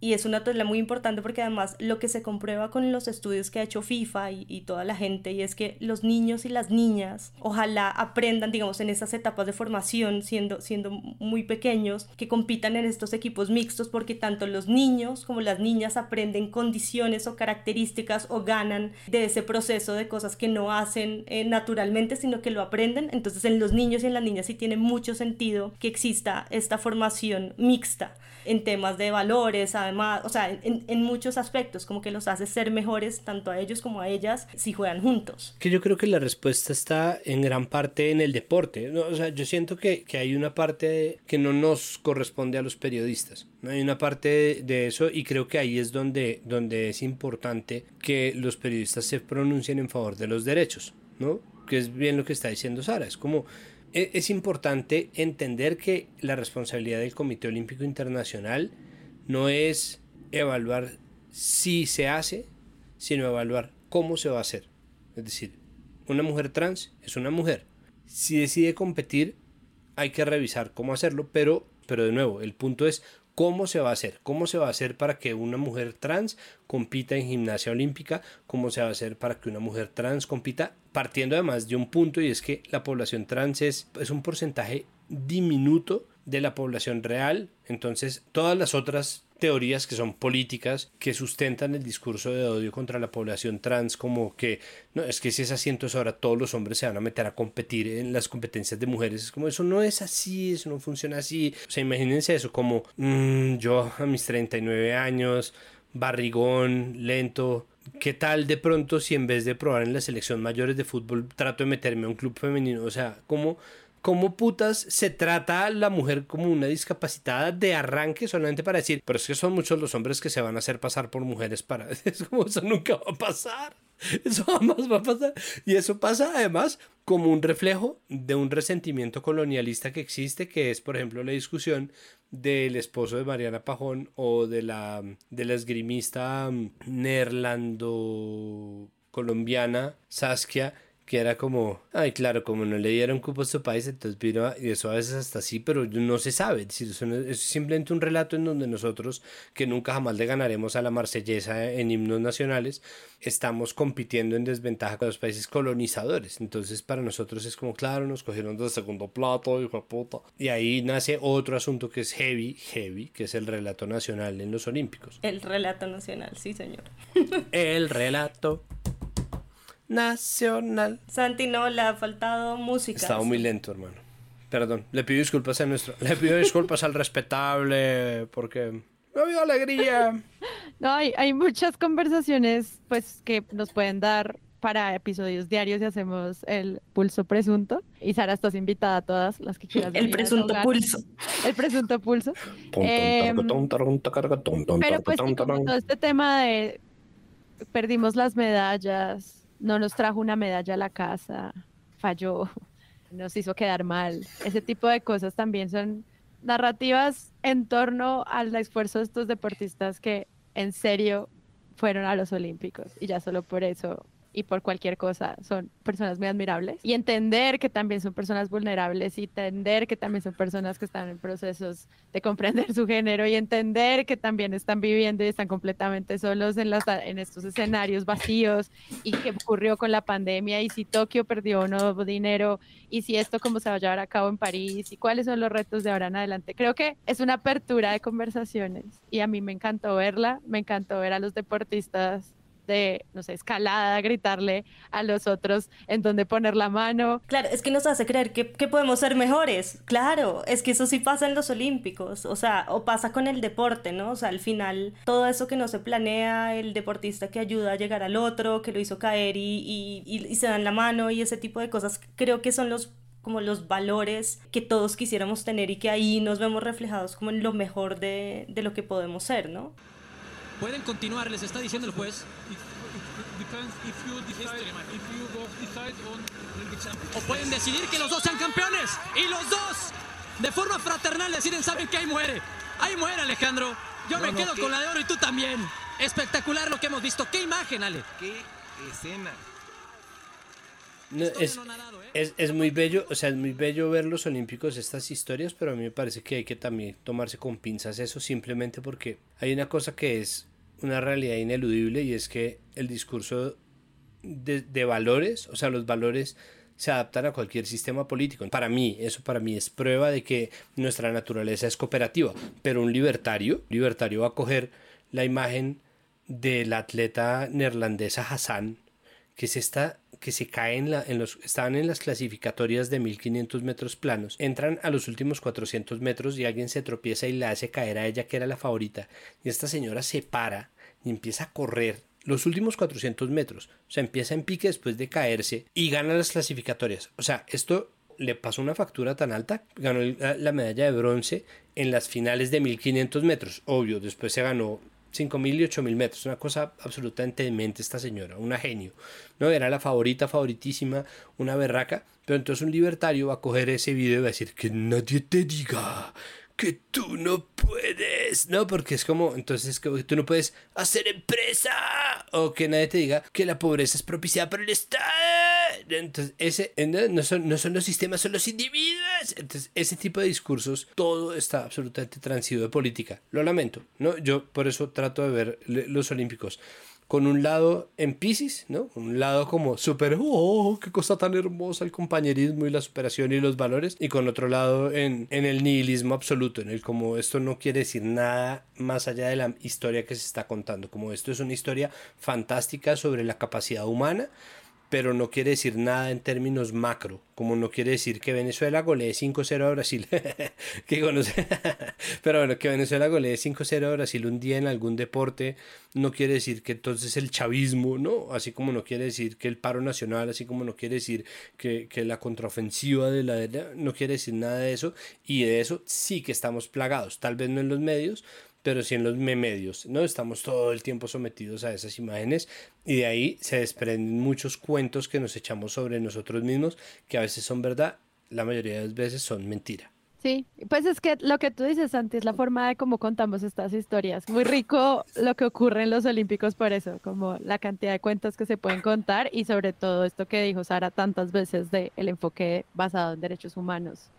C: y es una tarea muy importante porque además lo que se comprueba con los estudios que ha hecho FIFA y, toda la gente y es que los niños y las niñas ojalá aprendan, digamos, en esas etapas de formación, siendo, siendo muy pequeños, que compitan en estos equipos mixtos porque tanto los niños como las niñas aprenden condiciones o características o ganan de ese proceso de cosas que no hacen eh, naturalmente, sino que lo aprenden. Entonces en los niños y en las niñas sí tiene mucho sentido que exista esta formación mixta en temas de valores, además, o sea, en, en, muchos aspectos, como que los hace ser mejores tanto a ellos como a ellas si juegan juntos.
B: Que yo creo que la respuesta está en gran parte en el deporte. ¿no? O sea, yo siento que, que hay una parte que no nos corresponde a los periodistas. ¿no? Hay una parte de, eso y creo que ahí es donde, donde es importante que los periodistas se pronuncien en favor de los derechos, ¿no? Que es bien lo que está diciendo Sara. Es como es importante entender que la responsabilidad del Comité Olímpico Internacional no es evaluar si se hace, sino evaluar cómo se va a hacer. Es decir, una mujer trans es una mujer. Si decide competir, hay que revisar cómo hacerlo, pero, pero de nuevo, el punto es ¿Cómo se va a hacer? ¿Cómo se va a hacer para que una mujer trans compita en gimnasia olímpica? ¿Cómo se va a hacer para que una mujer trans compita? Partiendo además de un punto y es que la población trans es, es un porcentaje diminuto de la población real. Entonces todas las otras teorías que son políticas que sustentan el discurso de odio contra la población trans como que no es que si es asiento es ahora todos los hombres se van a meter a competir en las competencias de mujeres es como eso no es así eso no funciona así o sea imagínense eso como mm, yo a mis 39 años barrigón lento ¿Qué tal de pronto si en vez de probar en la selección mayores de fútbol trato de meterme a un club femenino? O sea, ¿cómo, ¿Cómo putas se trata a la mujer como una discapacitada de arranque solamente para decir, pero es que son muchos los hombres que se van a hacer pasar por mujeres para... Es como eso nunca va a pasar. Eso jamás va a pasar. Y eso pasa además como un reflejo de un resentimiento colonialista que existe, que es, por ejemplo, la discusión del esposo de Mariana Pajón o de la, de la esgrimista mm, neerlando colombiana Saskia que era como, ay, claro, como no le dieron cupo a su país, entonces vino, y eso a veces hasta así, pero no se sabe, es, es simplemente un relato en donde nosotros, que nunca jamás le ganaremos a la marsellesa en himnos nacionales, estamos compitiendo en desventaja con los países colonizadores, entonces para nosotros es como, claro, nos cogieron de segundo plato, hijo de puta, y ahí nace otro asunto que es heavy, heavy, que es el relato nacional en los Olímpicos.
C: El relato nacional, sí, señor.
B: el relato nacional.
C: Santi, no, le ha faltado música.
B: Estaba muy lento, hermano. Perdón, le pido disculpas a nuestro, le pido disculpas al respetable porque no había alegría.
A: No, hay, hay muchas conversaciones pues que nos pueden dar para episodios diarios y hacemos el pulso presunto. Y Sara, estás invitada a todas las que quieras.
C: El presunto pulso.
A: El presunto pulso. pero pues todo este tema de perdimos las medallas, no nos trajo una medalla a la casa, falló, nos hizo quedar mal. Ese tipo de cosas también son narrativas en torno al esfuerzo de estos deportistas que en serio fueron a los Olímpicos y ya solo por eso y por cualquier cosa son personas muy admirables y entender que también son personas vulnerables y entender que también son personas que están en procesos de comprender su género y entender que también están viviendo y están completamente solos en, las, en estos escenarios vacíos y qué ocurrió con la pandemia y si Tokio perdió o no dinero y si esto cómo se va a llevar a cabo en París y cuáles son los retos de ahora en adelante. Creo que es una apertura de conversaciones y a mí me encantó verla, me encantó ver a los deportistas de, no sé, escalada, gritarle a los otros en donde poner la mano.
C: Claro, es que nos hace creer que, podemos ser mejores. Claro, es que eso sí pasa en los Olímpicos, o sea, o pasa con el deporte, ¿no? O sea, al final, todo eso que no se planea, el deportista que ayuda a llegar al otro, que lo hizo caer y, y, se dan la mano y ese tipo de cosas, creo que son los como los valores que todos quisiéramos tener y que ahí nos vemos reflejados como en lo mejor de, de lo que podemos ser, ¿no?
F: Pueden continuar, les está diciendo el juez. O pueden decidir que los dos sean campeones. Y los dos, de forma fraternal, deciden, saben que ahí muere. Ahí muere Alejandro. Yo me quedo con la de oro y tú también. Espectacular lo que hemos visto. Qué imagen, Ale.
G: Qué escena.
B: es, es, es, muy bello, o sea, es muy bello ver los olímpicos, estas historias, pero a mí me parece que hay que también tomarse con pinzas eso, simplemente porque hay una cosa que es una realidad ineludible y es que el discurso de, valores, o sea, los valores se adaptan a cualquier sistema político. Para mí, eso para mí es prueba de que nuestra naturaleza es cooperativa, pero un libertario, libertario va a coger la imagen del atleta neerlandesa Hassan, que es esta que se caen en, la, en los estaban en las clasificatorias de 1500 metros planos entran a los últimos 400 metros y alguien se tropieza y la hace caer a ella que era la favorita y esta señora se para y empieza a correr los últimos 400 metros. O sea empieza en pique después de caerse y gana las clasificatorias. O sea esto le pasó una factura tan alta, ganó la medalla de bronce en las finales de 1500 metros, obvio, después se ganó 5.000 y 8.000 metros, una cosa absolutamente demente esta señora, una genio, ¿no? Era la favorita, favoritísima, una berraca, pero entonces un libertario va a coger ese video y va a decir que nadie te diga que tú no puedes, ¿no? Porque es como, entonces, que tú no puedes hacer empresa o que nadie te diga que la pobreza es propiciada por el Estado. Entonces, ese, no, son, no son los sistemas, son los individuos. Entonces, ese tipo de discursos, todo está absolutamente transido de política. Lo lamento, ¿no? Yo por eso trato de ver los Olímpicos con un lado en Pisces, ¿no? Un lado como súper, oh, qué cosa tan hermosa el compañerismo y la superación y los valores, y con otro lado en, en el nihilismo absoluto, en el como esto no quiere decir nada más allá de la historia que se está contando, como esto es una historia fantástica sobre la capacidad humana, pero no quiere decir nada en términos macro, como no quiere decir que Venezuela golee 5-0 a Brasil, que conoce, pero bueno, que Venezuela golee 5-0 a Brasil un día en algún deporte, no quiere decir que entonces el chavismo, ¿no? Así como no quiere decir que el paro nacional, así como no quiere decir que, que la contraofensiva de la no quiere decir nada de eso, y de eso sí que estamos plagados, tal vez no en los medios, pero sí en los medios, ¿no? Estamos todo el tiempo sometidos a esas imágenes y de ahí se desprenden muchos cuentos que nos echamos sobre nosotros mismos, que a veces son verdad, la mayoría de las veces son mentira.
A: Sí, pues es que lo que tú dices, Santi, es la forma de cómo contamos estas historias. Muy rico lo que ocurre en los Olímpicos por eso, como la cantidad de cuentas que se pueden contar y sobre todo esto que dijo Sara tantas veces de el enfoque basado en derechos humanos,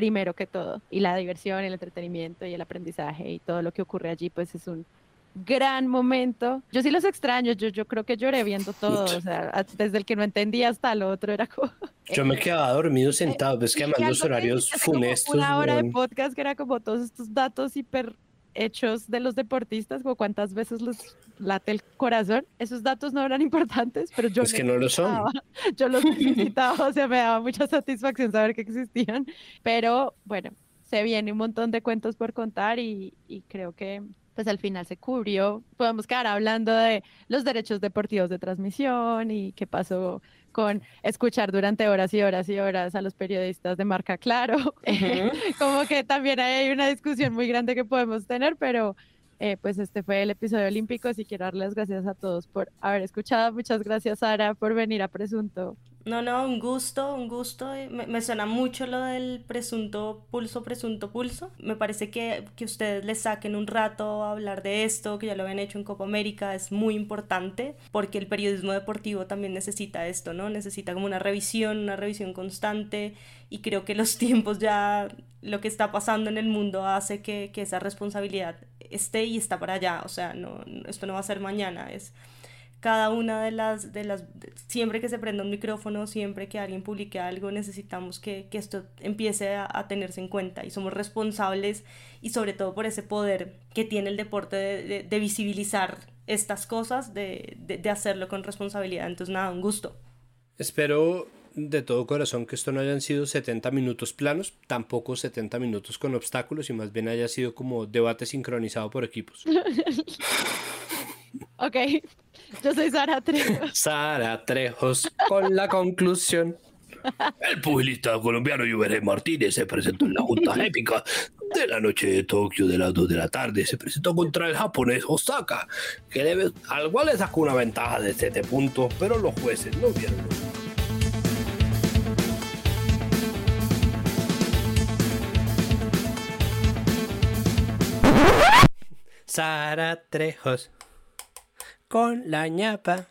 A: primero que todo, y la diversión, el entretenimiento y el aprendizaje y todo lo que ocurre allí, pues es un gran momento. Yo sí los extraño, yo, yo creo que lloré viendo todo, o sea, desde el que no entendía hasta el otro era como...
B: Yo me quedaba dormido sentado, ves que además los horarios funestos...
A: Una hora de podcast que era como todos estos datos hiper hechos de los deportistas, como cuántas veces les late el corazón. Esos datos no eran importantes, pero yo...
B: Es que no lo son.
A: Yo los necesitaba, o sea, me daba mucha satisfacción saber que existían, pero bueno, se viene un montón de cuentos por contar y, y creo que pues al final se cubrió. Podemos quedar hablando de los derechos deportivos de transmisión y qué pasó con escuchar durante horas y horas y horas a los periodistas de marca Claro. Como que también hay una discusión muy grande que podemos tener, pero eh, pues este fue el episodio olímpico. y quiero darles gracias a todos por haber escuchado. Muchas gracias, Sara, por venir a Presunto.
C: No, no, un gusto, un gusto. Me, suena mucho lo del presunto pulso, presunto pulso. Me parece que, que ustedes les saquen un rato a hablar de esto, que ya lo habían hecho en Copa América, es muy importante porque el periodismo deportivo también necesita esto, ¿no? Necesita como una revisión, una revisión constante y creo que los tiempos ya, lo que está pasando en el mundo hace que, que esa responsabilidad esté y está para allá. O sea, no, esto no va a ser mañana, es cada una de las, de las, siempre que se prenda un micrófono, siempre que alguien publique algo, necesitamos que, que esto empiece a, tenerse en cuenta y somos responsables y sobre todo por ese poder que tiene el deporte de, de, visibilizar estas cosas, de, de, hacerlo con responsabilidad. Entonces, nada, un gusto.
B: Espero de todo corazón que esto no hayan sido 70 minutos planos, tampoco 70 minutos con obstáculos y más bien haya sido como debate sincronizado por equipos.
A: ok, yo soy Sara Trejos.
B: Sara Trejos con la conclusión.
G: El pugilista colombiano Juvenal Martínez se presentó en la Junta Épica de la noche de Tokio de las 2 de la tarde. Se presentó contra el japonés Osaka, que debe, al cual le sacó una ventaja de 7 puntos, pero los jueces no vieron. Sara Trejos con la ñapa.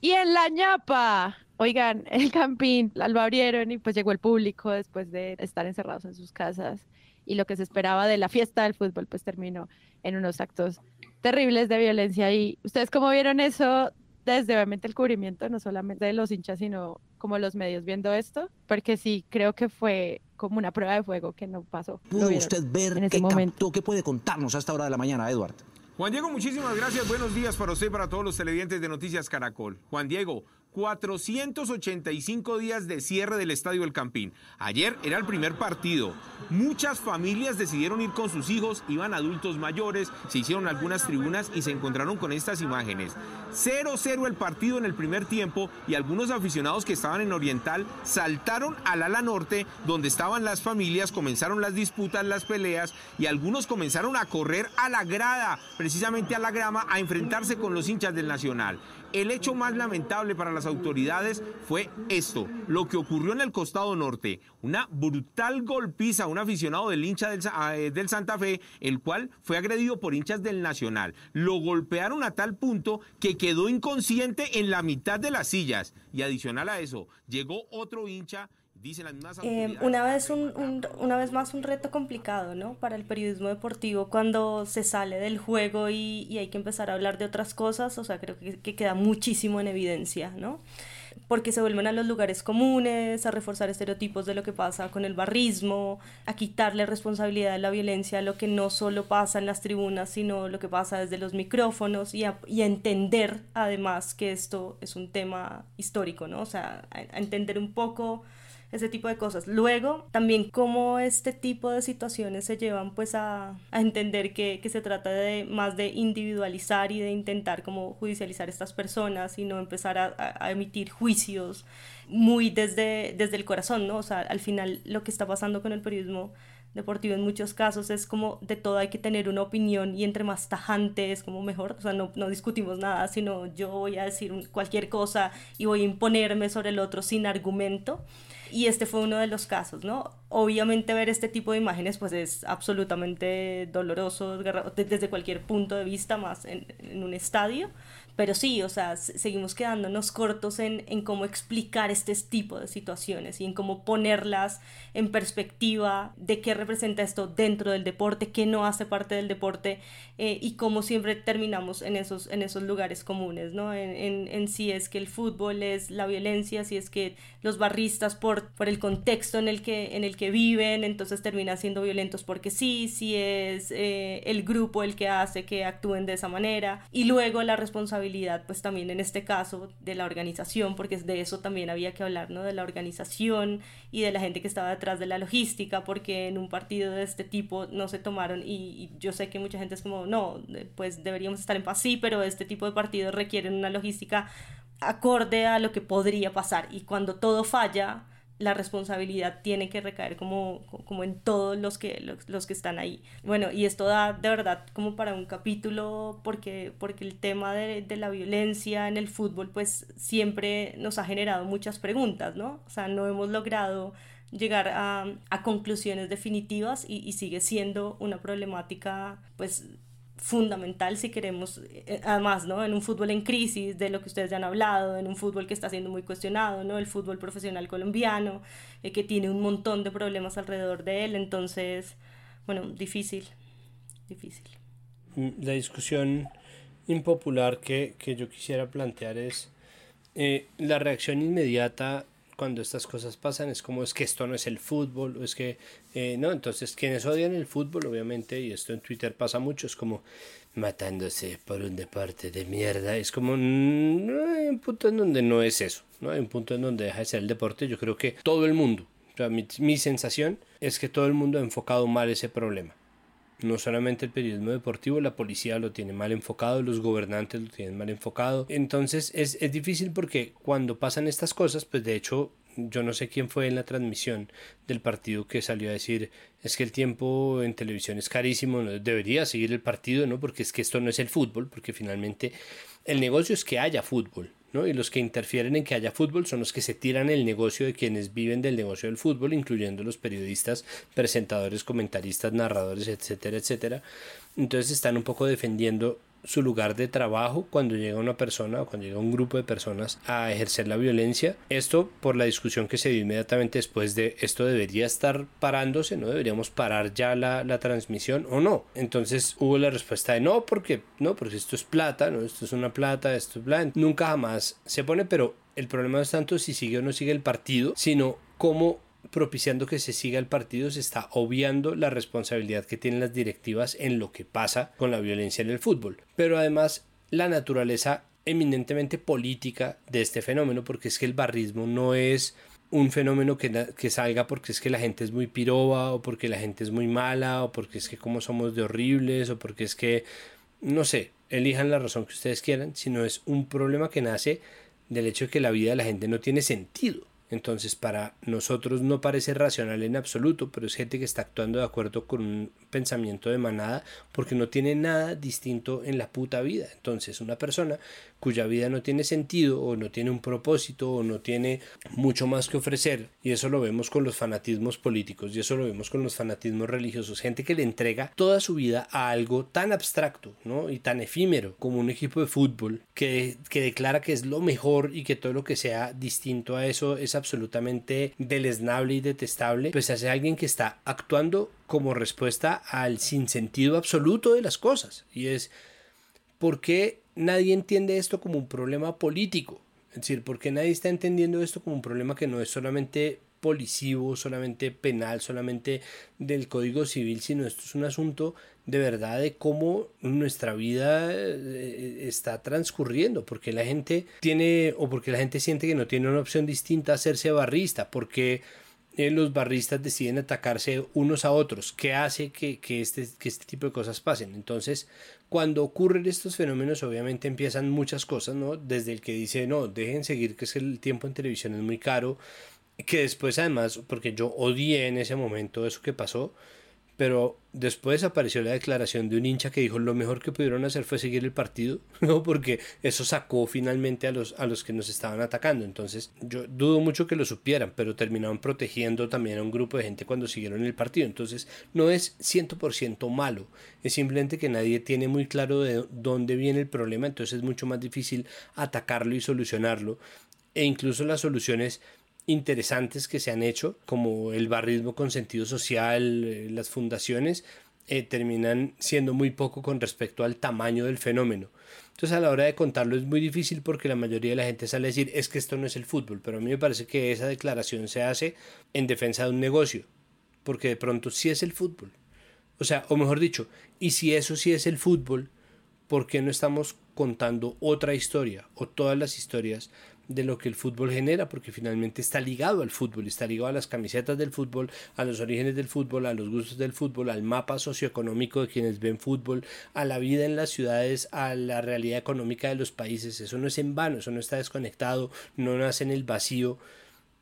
A: Y en la ñapa, oigan, el campín lo abrieron y pues llegó el público después de estar encerrados en sus casas. Y lo que se esperaba de la fiesta del fútbol pues terminó en unos actos terribles de violencia. Y ustedes cómo vieron eso desde obviamente el cubrimiento no solamente de los hinchas sino como los medios viendo esto porque sí creo que fue como una prueba de fuego que no pasó.
H: ¿Pudo usted ver en qué momento? ¿Qué puede contarnos a esta hora de la mañana, Edward?
I: Juan Diego, muchísimas gracias. Buenos días para usted y para todos los televidentes de Noticias Caracol. Juan Diego, 485 días de cierre del Estadio El Campín. Ayer era el primer partido. Muchas familias decidieron ir con sus hijos, iban adultos mayores, se hicieron algunas tribunas y se encontraron con estas imágenes. 0-0 el partido en el primer tiempo y algunos aficionados que estaban en Oriental saltaron al ala norte donde estaban las familias, comenzaron las disputas, las peleas y algunos comenzaron a correr a la grada, precisamente a la grama, a enfrentarse con los hinchas del Nacional. El hecho más lamentable para las autoridades fue esto, lo que ocurrió en el costado norte, una brutal golpiza a un aficionado del hincha del, eh, del, Santa Fe, el cual fue agredido por hinchas del Nacional. Lo golpearon a tal punto que quedó inconsciente en la mitad de las sillas. Y adicional a eso, llegó otro hincha
C: eh, una, vez un, una vez más un reto complicado, ¿no? Para el periodismo deportivo cuando se sale del juego y, y hay que empezar a hablar de otras cosas, o sea, creo que, que, queda muchísimo en evidencia, ¿no? Porque se vuelven a los lugares comunes, a reforzar estereotipos de lo que pasa con el barrismo, a quitarle responsabilidad de la violencia a lo que no solo pasa en las tribunas, sino lo que pasa desde los micrófonos y a, y a entender además que esto es un tema histórico, ¿no? O sea, a, a entender un poco ese tipo de cosas. Luego, también cómo este tipo de situaciones se llevan pues a, a entender que, que, se trata de más de individualizar y de intentar como judicializar estas personas y no empezar a, a, emitir juicios muy desde, desde el corazón, ¿no? O sea, al final lo que está pasando con el periodismo deportivo en muchos casos es como de todo hay que tener una opinión y entre más tajante es como mejor, o sea, no, no discutimos nada, sino yo voy a decir cualquier cosa y voy a imponerme sobre el otro sin argumento. Y este fue uno de los casos, ¿no? Obviamente ver este tipo de imágenes pues es absolutamente doloroso desde cualquier punto de vista, más en, en un estadio, pero sí, o sea, seguimos quedándonos cortos en, en, cómo explicar este tipo de situaciones y en cómo ponerlas en perspectiva de qué representa esto dentro del deporte, qué no hace parte del deporte eh, y cómo siempre terminamos en esos, en esos lugares comunes, ¿no? En, en, en, si es que el fútbol es la violencia, si es que los barristas por, por el contexto en el, que, en el que viven, entonces terminan siendo violentos porque sí, si es eh, el grupo el que hace que actúen de esa manera y luego la responsabilidad pues también en este caso de la organización, porque de eso también había que hablar, ¿no? De la organización y de la gente que estaba detrás de la logística, porque en un partido de este tipo no se tomaron, y, yo sé que mucha gente es como, no, pues deberíamos estar en paz, sí, pero este tipo de partidos requieren una logística acorde a lo que podría pasar, y cuando todo falla, la responsabilidad tiene que recaer como, como en todos los que, los, que están ahí. Bueno, y esto da de verdad como para un capítulo porque, porque el tema de, de, la violencia en el fútbol pues siempre nos ha generado muchas preguntas, ¿no? O sea, no hemos logrado llegar a, a conclusiones definitivas y, y sigue siendo una problemática pues fundamental si queremos, eh, además, ¿no? En un fútbol en crisis, de lo que ustedes ya han hablado, en un fútbol que está siendo muy cuestionado, ¿no? El fútbol profesional colombiano, eh, que tiene un montón de problemas alrededor de él, entonces, bueno, difícil, difícil.
B: Mm, la discusión impopular que, que yo quisiera plantear es eh, la reacción inmediata cuando estas cosas pasan es como es que esto no es el fútbol o es que eh, no entonces quienes odian el fútbol obviamente y esto en Twitter pasa mucho es como matándose por un deporte de mierda. Es como no hay un punto en donde no es eso no hay un punto en donde deja de ser el deporte. Yo creo que todo el mundo o sea, mi, mi sensación es que todo el mundo ha enfocado mal ese problema no solamente el periodismo deportivo, la policía lo tiene mal enfocado, los gobernantes lo tienen mal enfocado. Entonces es, es difícil porque cuando pasan estas cosas, pues de hecho yo no sé quién fue en la transmisión del partido que salió a decir es que el tiempo en televisión es carísimo, no debería seguir el partido, ¿no? Porque es que esto no es el fútbol, porque finalmente el negocio es que haya fútbol. Y los que interfieren en que haya fútbol son los que se tiran el negocio de quienes viven del negocio del fútbol, incluyendo los periodistas, presentadores, comentaristas, narradores, etcétera, etcétera. Entonces están un poco defendiendo su lugar de trabajo cuando llega una persona o cuando llega un grupo de personas a ejercer la violencia. Esto por la discusión que se dio inmediatamente después de esto debería estar parándose, no deberíamos parar ya la, la transmisión o no. Entonces hubo la respuesta de no, porque no, porque esto es plata, no, esto es una plata, esto es blanco. Nunca jamás se pone, pero el problema no es tanto si sigue o no sigue el partido, sino cómo propiciando que se siga el partido, se está obviando la responsabilidad que tienen las directivas en lo que pasa con la violencia en el fútbol. Pero además, la naturaleza eminentemente política de este fenómeno, porque es que el barrismo no es un fenómeno que, que, salga porque es que la gente es muy piroba o porque la gente es muy mala o porque es que como somos de horribles o porque es que, no sé, elijan la razón que ustedes quieran, sino es un problema que nace del hecho de que la vida de la gente no tiene sentido. Entonces para nosotros no parece racional en absoluto, pero es gente que está actuando de acuerdo con un pensamiento de manada porque no tiene nada distinto en la puta vida. Entonces una persona cuya vida no tiene sentido o no tiene un propósito o no tiene mucho más que ofrecer, y eso lo vemos con los fanatismos políticos y eso lo vemos con los fanatismos religiosos, gente que le entrega toda su vida a algo tan abstracto ¿no? y tan efímero como un equipo de fútbol que, que declara que es lo mejor y que todo lo que sea distinto a eso es absolutamente deleznable y detestable, pues hace alguien que está actuando como respuesta al sinsentido absoluto de las cosas. Y es, ¿por qué nadie entiende esto como un problema político? Es decir, ¿por qué nadie está entendiendo esto como un problema que no es solamente policivo, solamente penal, solamente del Código Civil, sino esto es un asunto de verdad de cómo nuestra vida eh, está transcurriendo, porque la gente tiene o porque la gente siente que no tiene una opción distinta a hacerse barrista, porque eh, los barristas deciden atacarse unos a otros, ¿qué hace que, que, este, que este tipo de cosas pasen? Entonces, cuando ocurren estos fenómenos, obviamente empiezan muchas cosas, ¿no? Desde el que dice, no, dejen seguir que es que el tiempo en televisión es muy caro, que después además, porque yo odié en ese momento eso que pasó, pero después apareció la declaración de un hincha que dijo lo mejor que pudieron hacer fue seguir el partido, ¿no? porque eso sacó finalmente a los, a los que nos estaban atacando. Entonces yo dudo mucho que lo supieran, pero terminaron protegiendo también a un grupo de gente cuando siguieron el partido. Entonces no es 100% malo, es simplemente que nadie tiene muy claro de dónde viene el problema, entonces es mucho más difícil atacarlo y solucionarlo. E incluso las soluciones interesantes que se han hecho, como el barrismo con sentido social, eh, las fundaciones, eh, terminan siendo muy poco con respecto al tamaño del fenómeno. Entonces a la hora de contarlo es muy difícil porque la mayoría de la gente sale a decir es que esto no es el fútbol, pero a mí me parece que esa declaración se hace en defensa de un negocio, porque de pronto sí es el fútbol. O sea, o mejor dicho, y si eso sí es el fútbol, ¿por qué no estamos contando otra historia o todas las historias de lo que el fútbol genera, porque finalmente está ligado al fútbol, está ligado a las camisetas del fútbol, a los orígenes del fútbol, a los gustos del fútbol, al mapa socioeconómico de quienes ven fútbol, a la vida en las ciudades, a la realidad económica de los países. Eso no es en vano, eso no está desconectado, no nace en el vacío.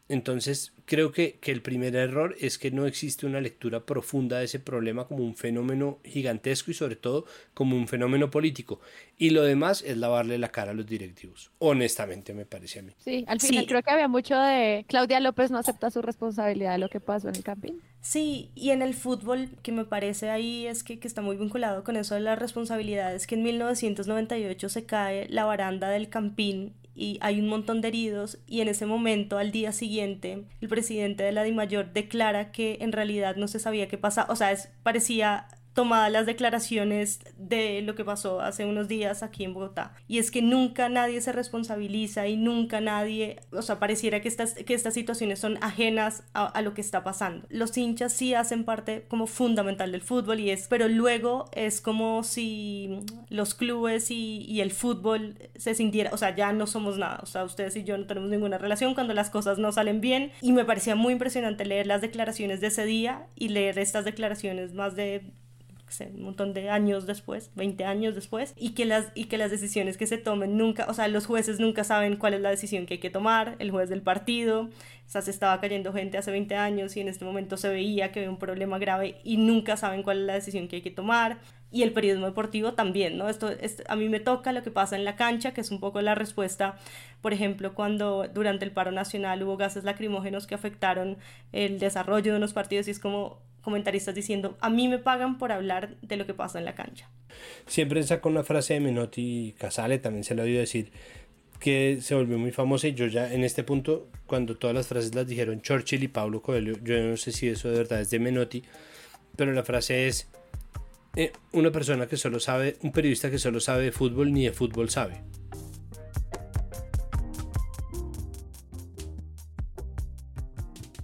B: Entonces, creo que, que, el primer error es que no existe una lectura profunda de ese problema como un fenómeno gigantesco y sobre todo como un fenómeno político. Y lo demás es lavarle la cara a los directivos. Honestamente, me parece a mí.
A: Sí, al final creo que había mucho de Claudia López no acepta su responsabilidad de lo que pasó en el camping.
C: Sí, y en el fútbol, que me parece ahí es que, que está muy vinculado con eso de las responsabilidades, que en 1998 se cae la baranda del campín y hay un montón de heridos y en ese momento, al día siguiente, el presidente de la DIMAYOR declara que en realidad no se sabía qué pasaba, o sea, es, parecía tomadas las declaraciones de lo que pasó hace unos días aquí en Bogotá. Y es que nunca nadie se responsabiliza y nunca nadie, o sea, pareciera que estas, que estas situaciones son ajenas a, lo que está pasando. Los hinchas sí hacen parte como fundamental del fútbol y es, pero luego es como si los clubes y, y el fútbol se sintiera, o sea, ya no somos nada, o sea, ustedes y yo no tenemos ninguna relación cuando las cosas no salen bien y me parecía muy impresionante leer las declaraciones de ese día y leer estas declaraciones más de un montón de años después, 20 años después, y que, las, y que las decisiones que se tomen nunca, o sea, los jueces nunca saben cuál es la decisión que hay que tomar, el juez del partido, o sea, se estaba cayendo gente hace 20 años y en este momento se veía que había un problema grave y nunca saben cuál es la decisión que hay que tomar. Y el periodismo deportivo también, ¿no? Esto, a mí me toca lo que pasa en la cancha, que es un poco la respuesta, por ejemplo, cuando durante el paro nacional hubo gases lacrimógenos que afectaron el desarrollo de unos partidos y es como, comentaristas diciendo, a mí me pagan por hablar de lo que pasa en la cancha.
B: Siempre saca una frase de Menotti y Casale, también se lo he oído decir, que se volvió muy famosa y yo ya en este punto, cuando todas las frases las dijeron Churchill y Pablo Coelho, yo no sé si eso de verdad es de Menotti, pero la frase es, eh, una persona que solo sabe, un periodista que solo sabe de fútbol ni de fútbol sabe.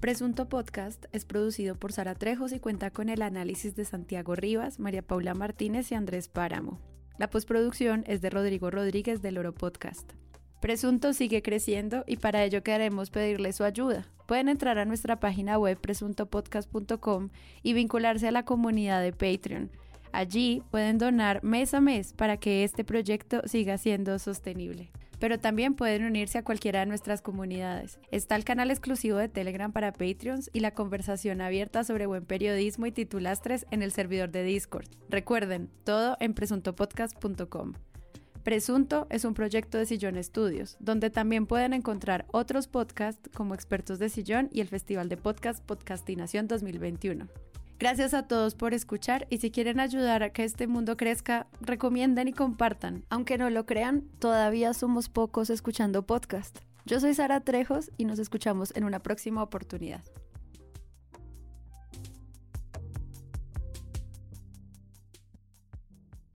A: Presunto Podcast es producido por Sara Trejos y cuenta con el análisis de Santiago Rivas, María Paula Martínez y Andrés Páramo. La postproducción es de Rodrigo Rodríguez del Oro Podcast. Presunto sigue creciendo y para ello queremos pedirle su ayuda. Pueden entrar a nuestra página web presuntopodcast.com y vincularse a la comunidad de Patreon. Allí pueden donar mes a mes para que este proyecto siga siendo sostenible pero también pueden unirse a cualquiera de nuestras comunidades. Está el canal exclusivo de Telegram para Patreons y la conversación abierta sobre buen periodismo y titulastres en el servidor de Discord. Recuerden, todo en presuntopodcast.com. Presunto es un proyecto de Sillón Estudios, donde también pueden encontrar otros podcasts como Expertos de Sillón y el Festival de Podcast Podcastinación 2021. Gracias a todos por escuchar y si quieren ayudar a que este mundo crezca, recomienden y compartan. Aunque no lo crean, todavía somos pocos escuchando podcast. Yo soy Sara Trejos y nos escuchamos en una próxima oportunidad.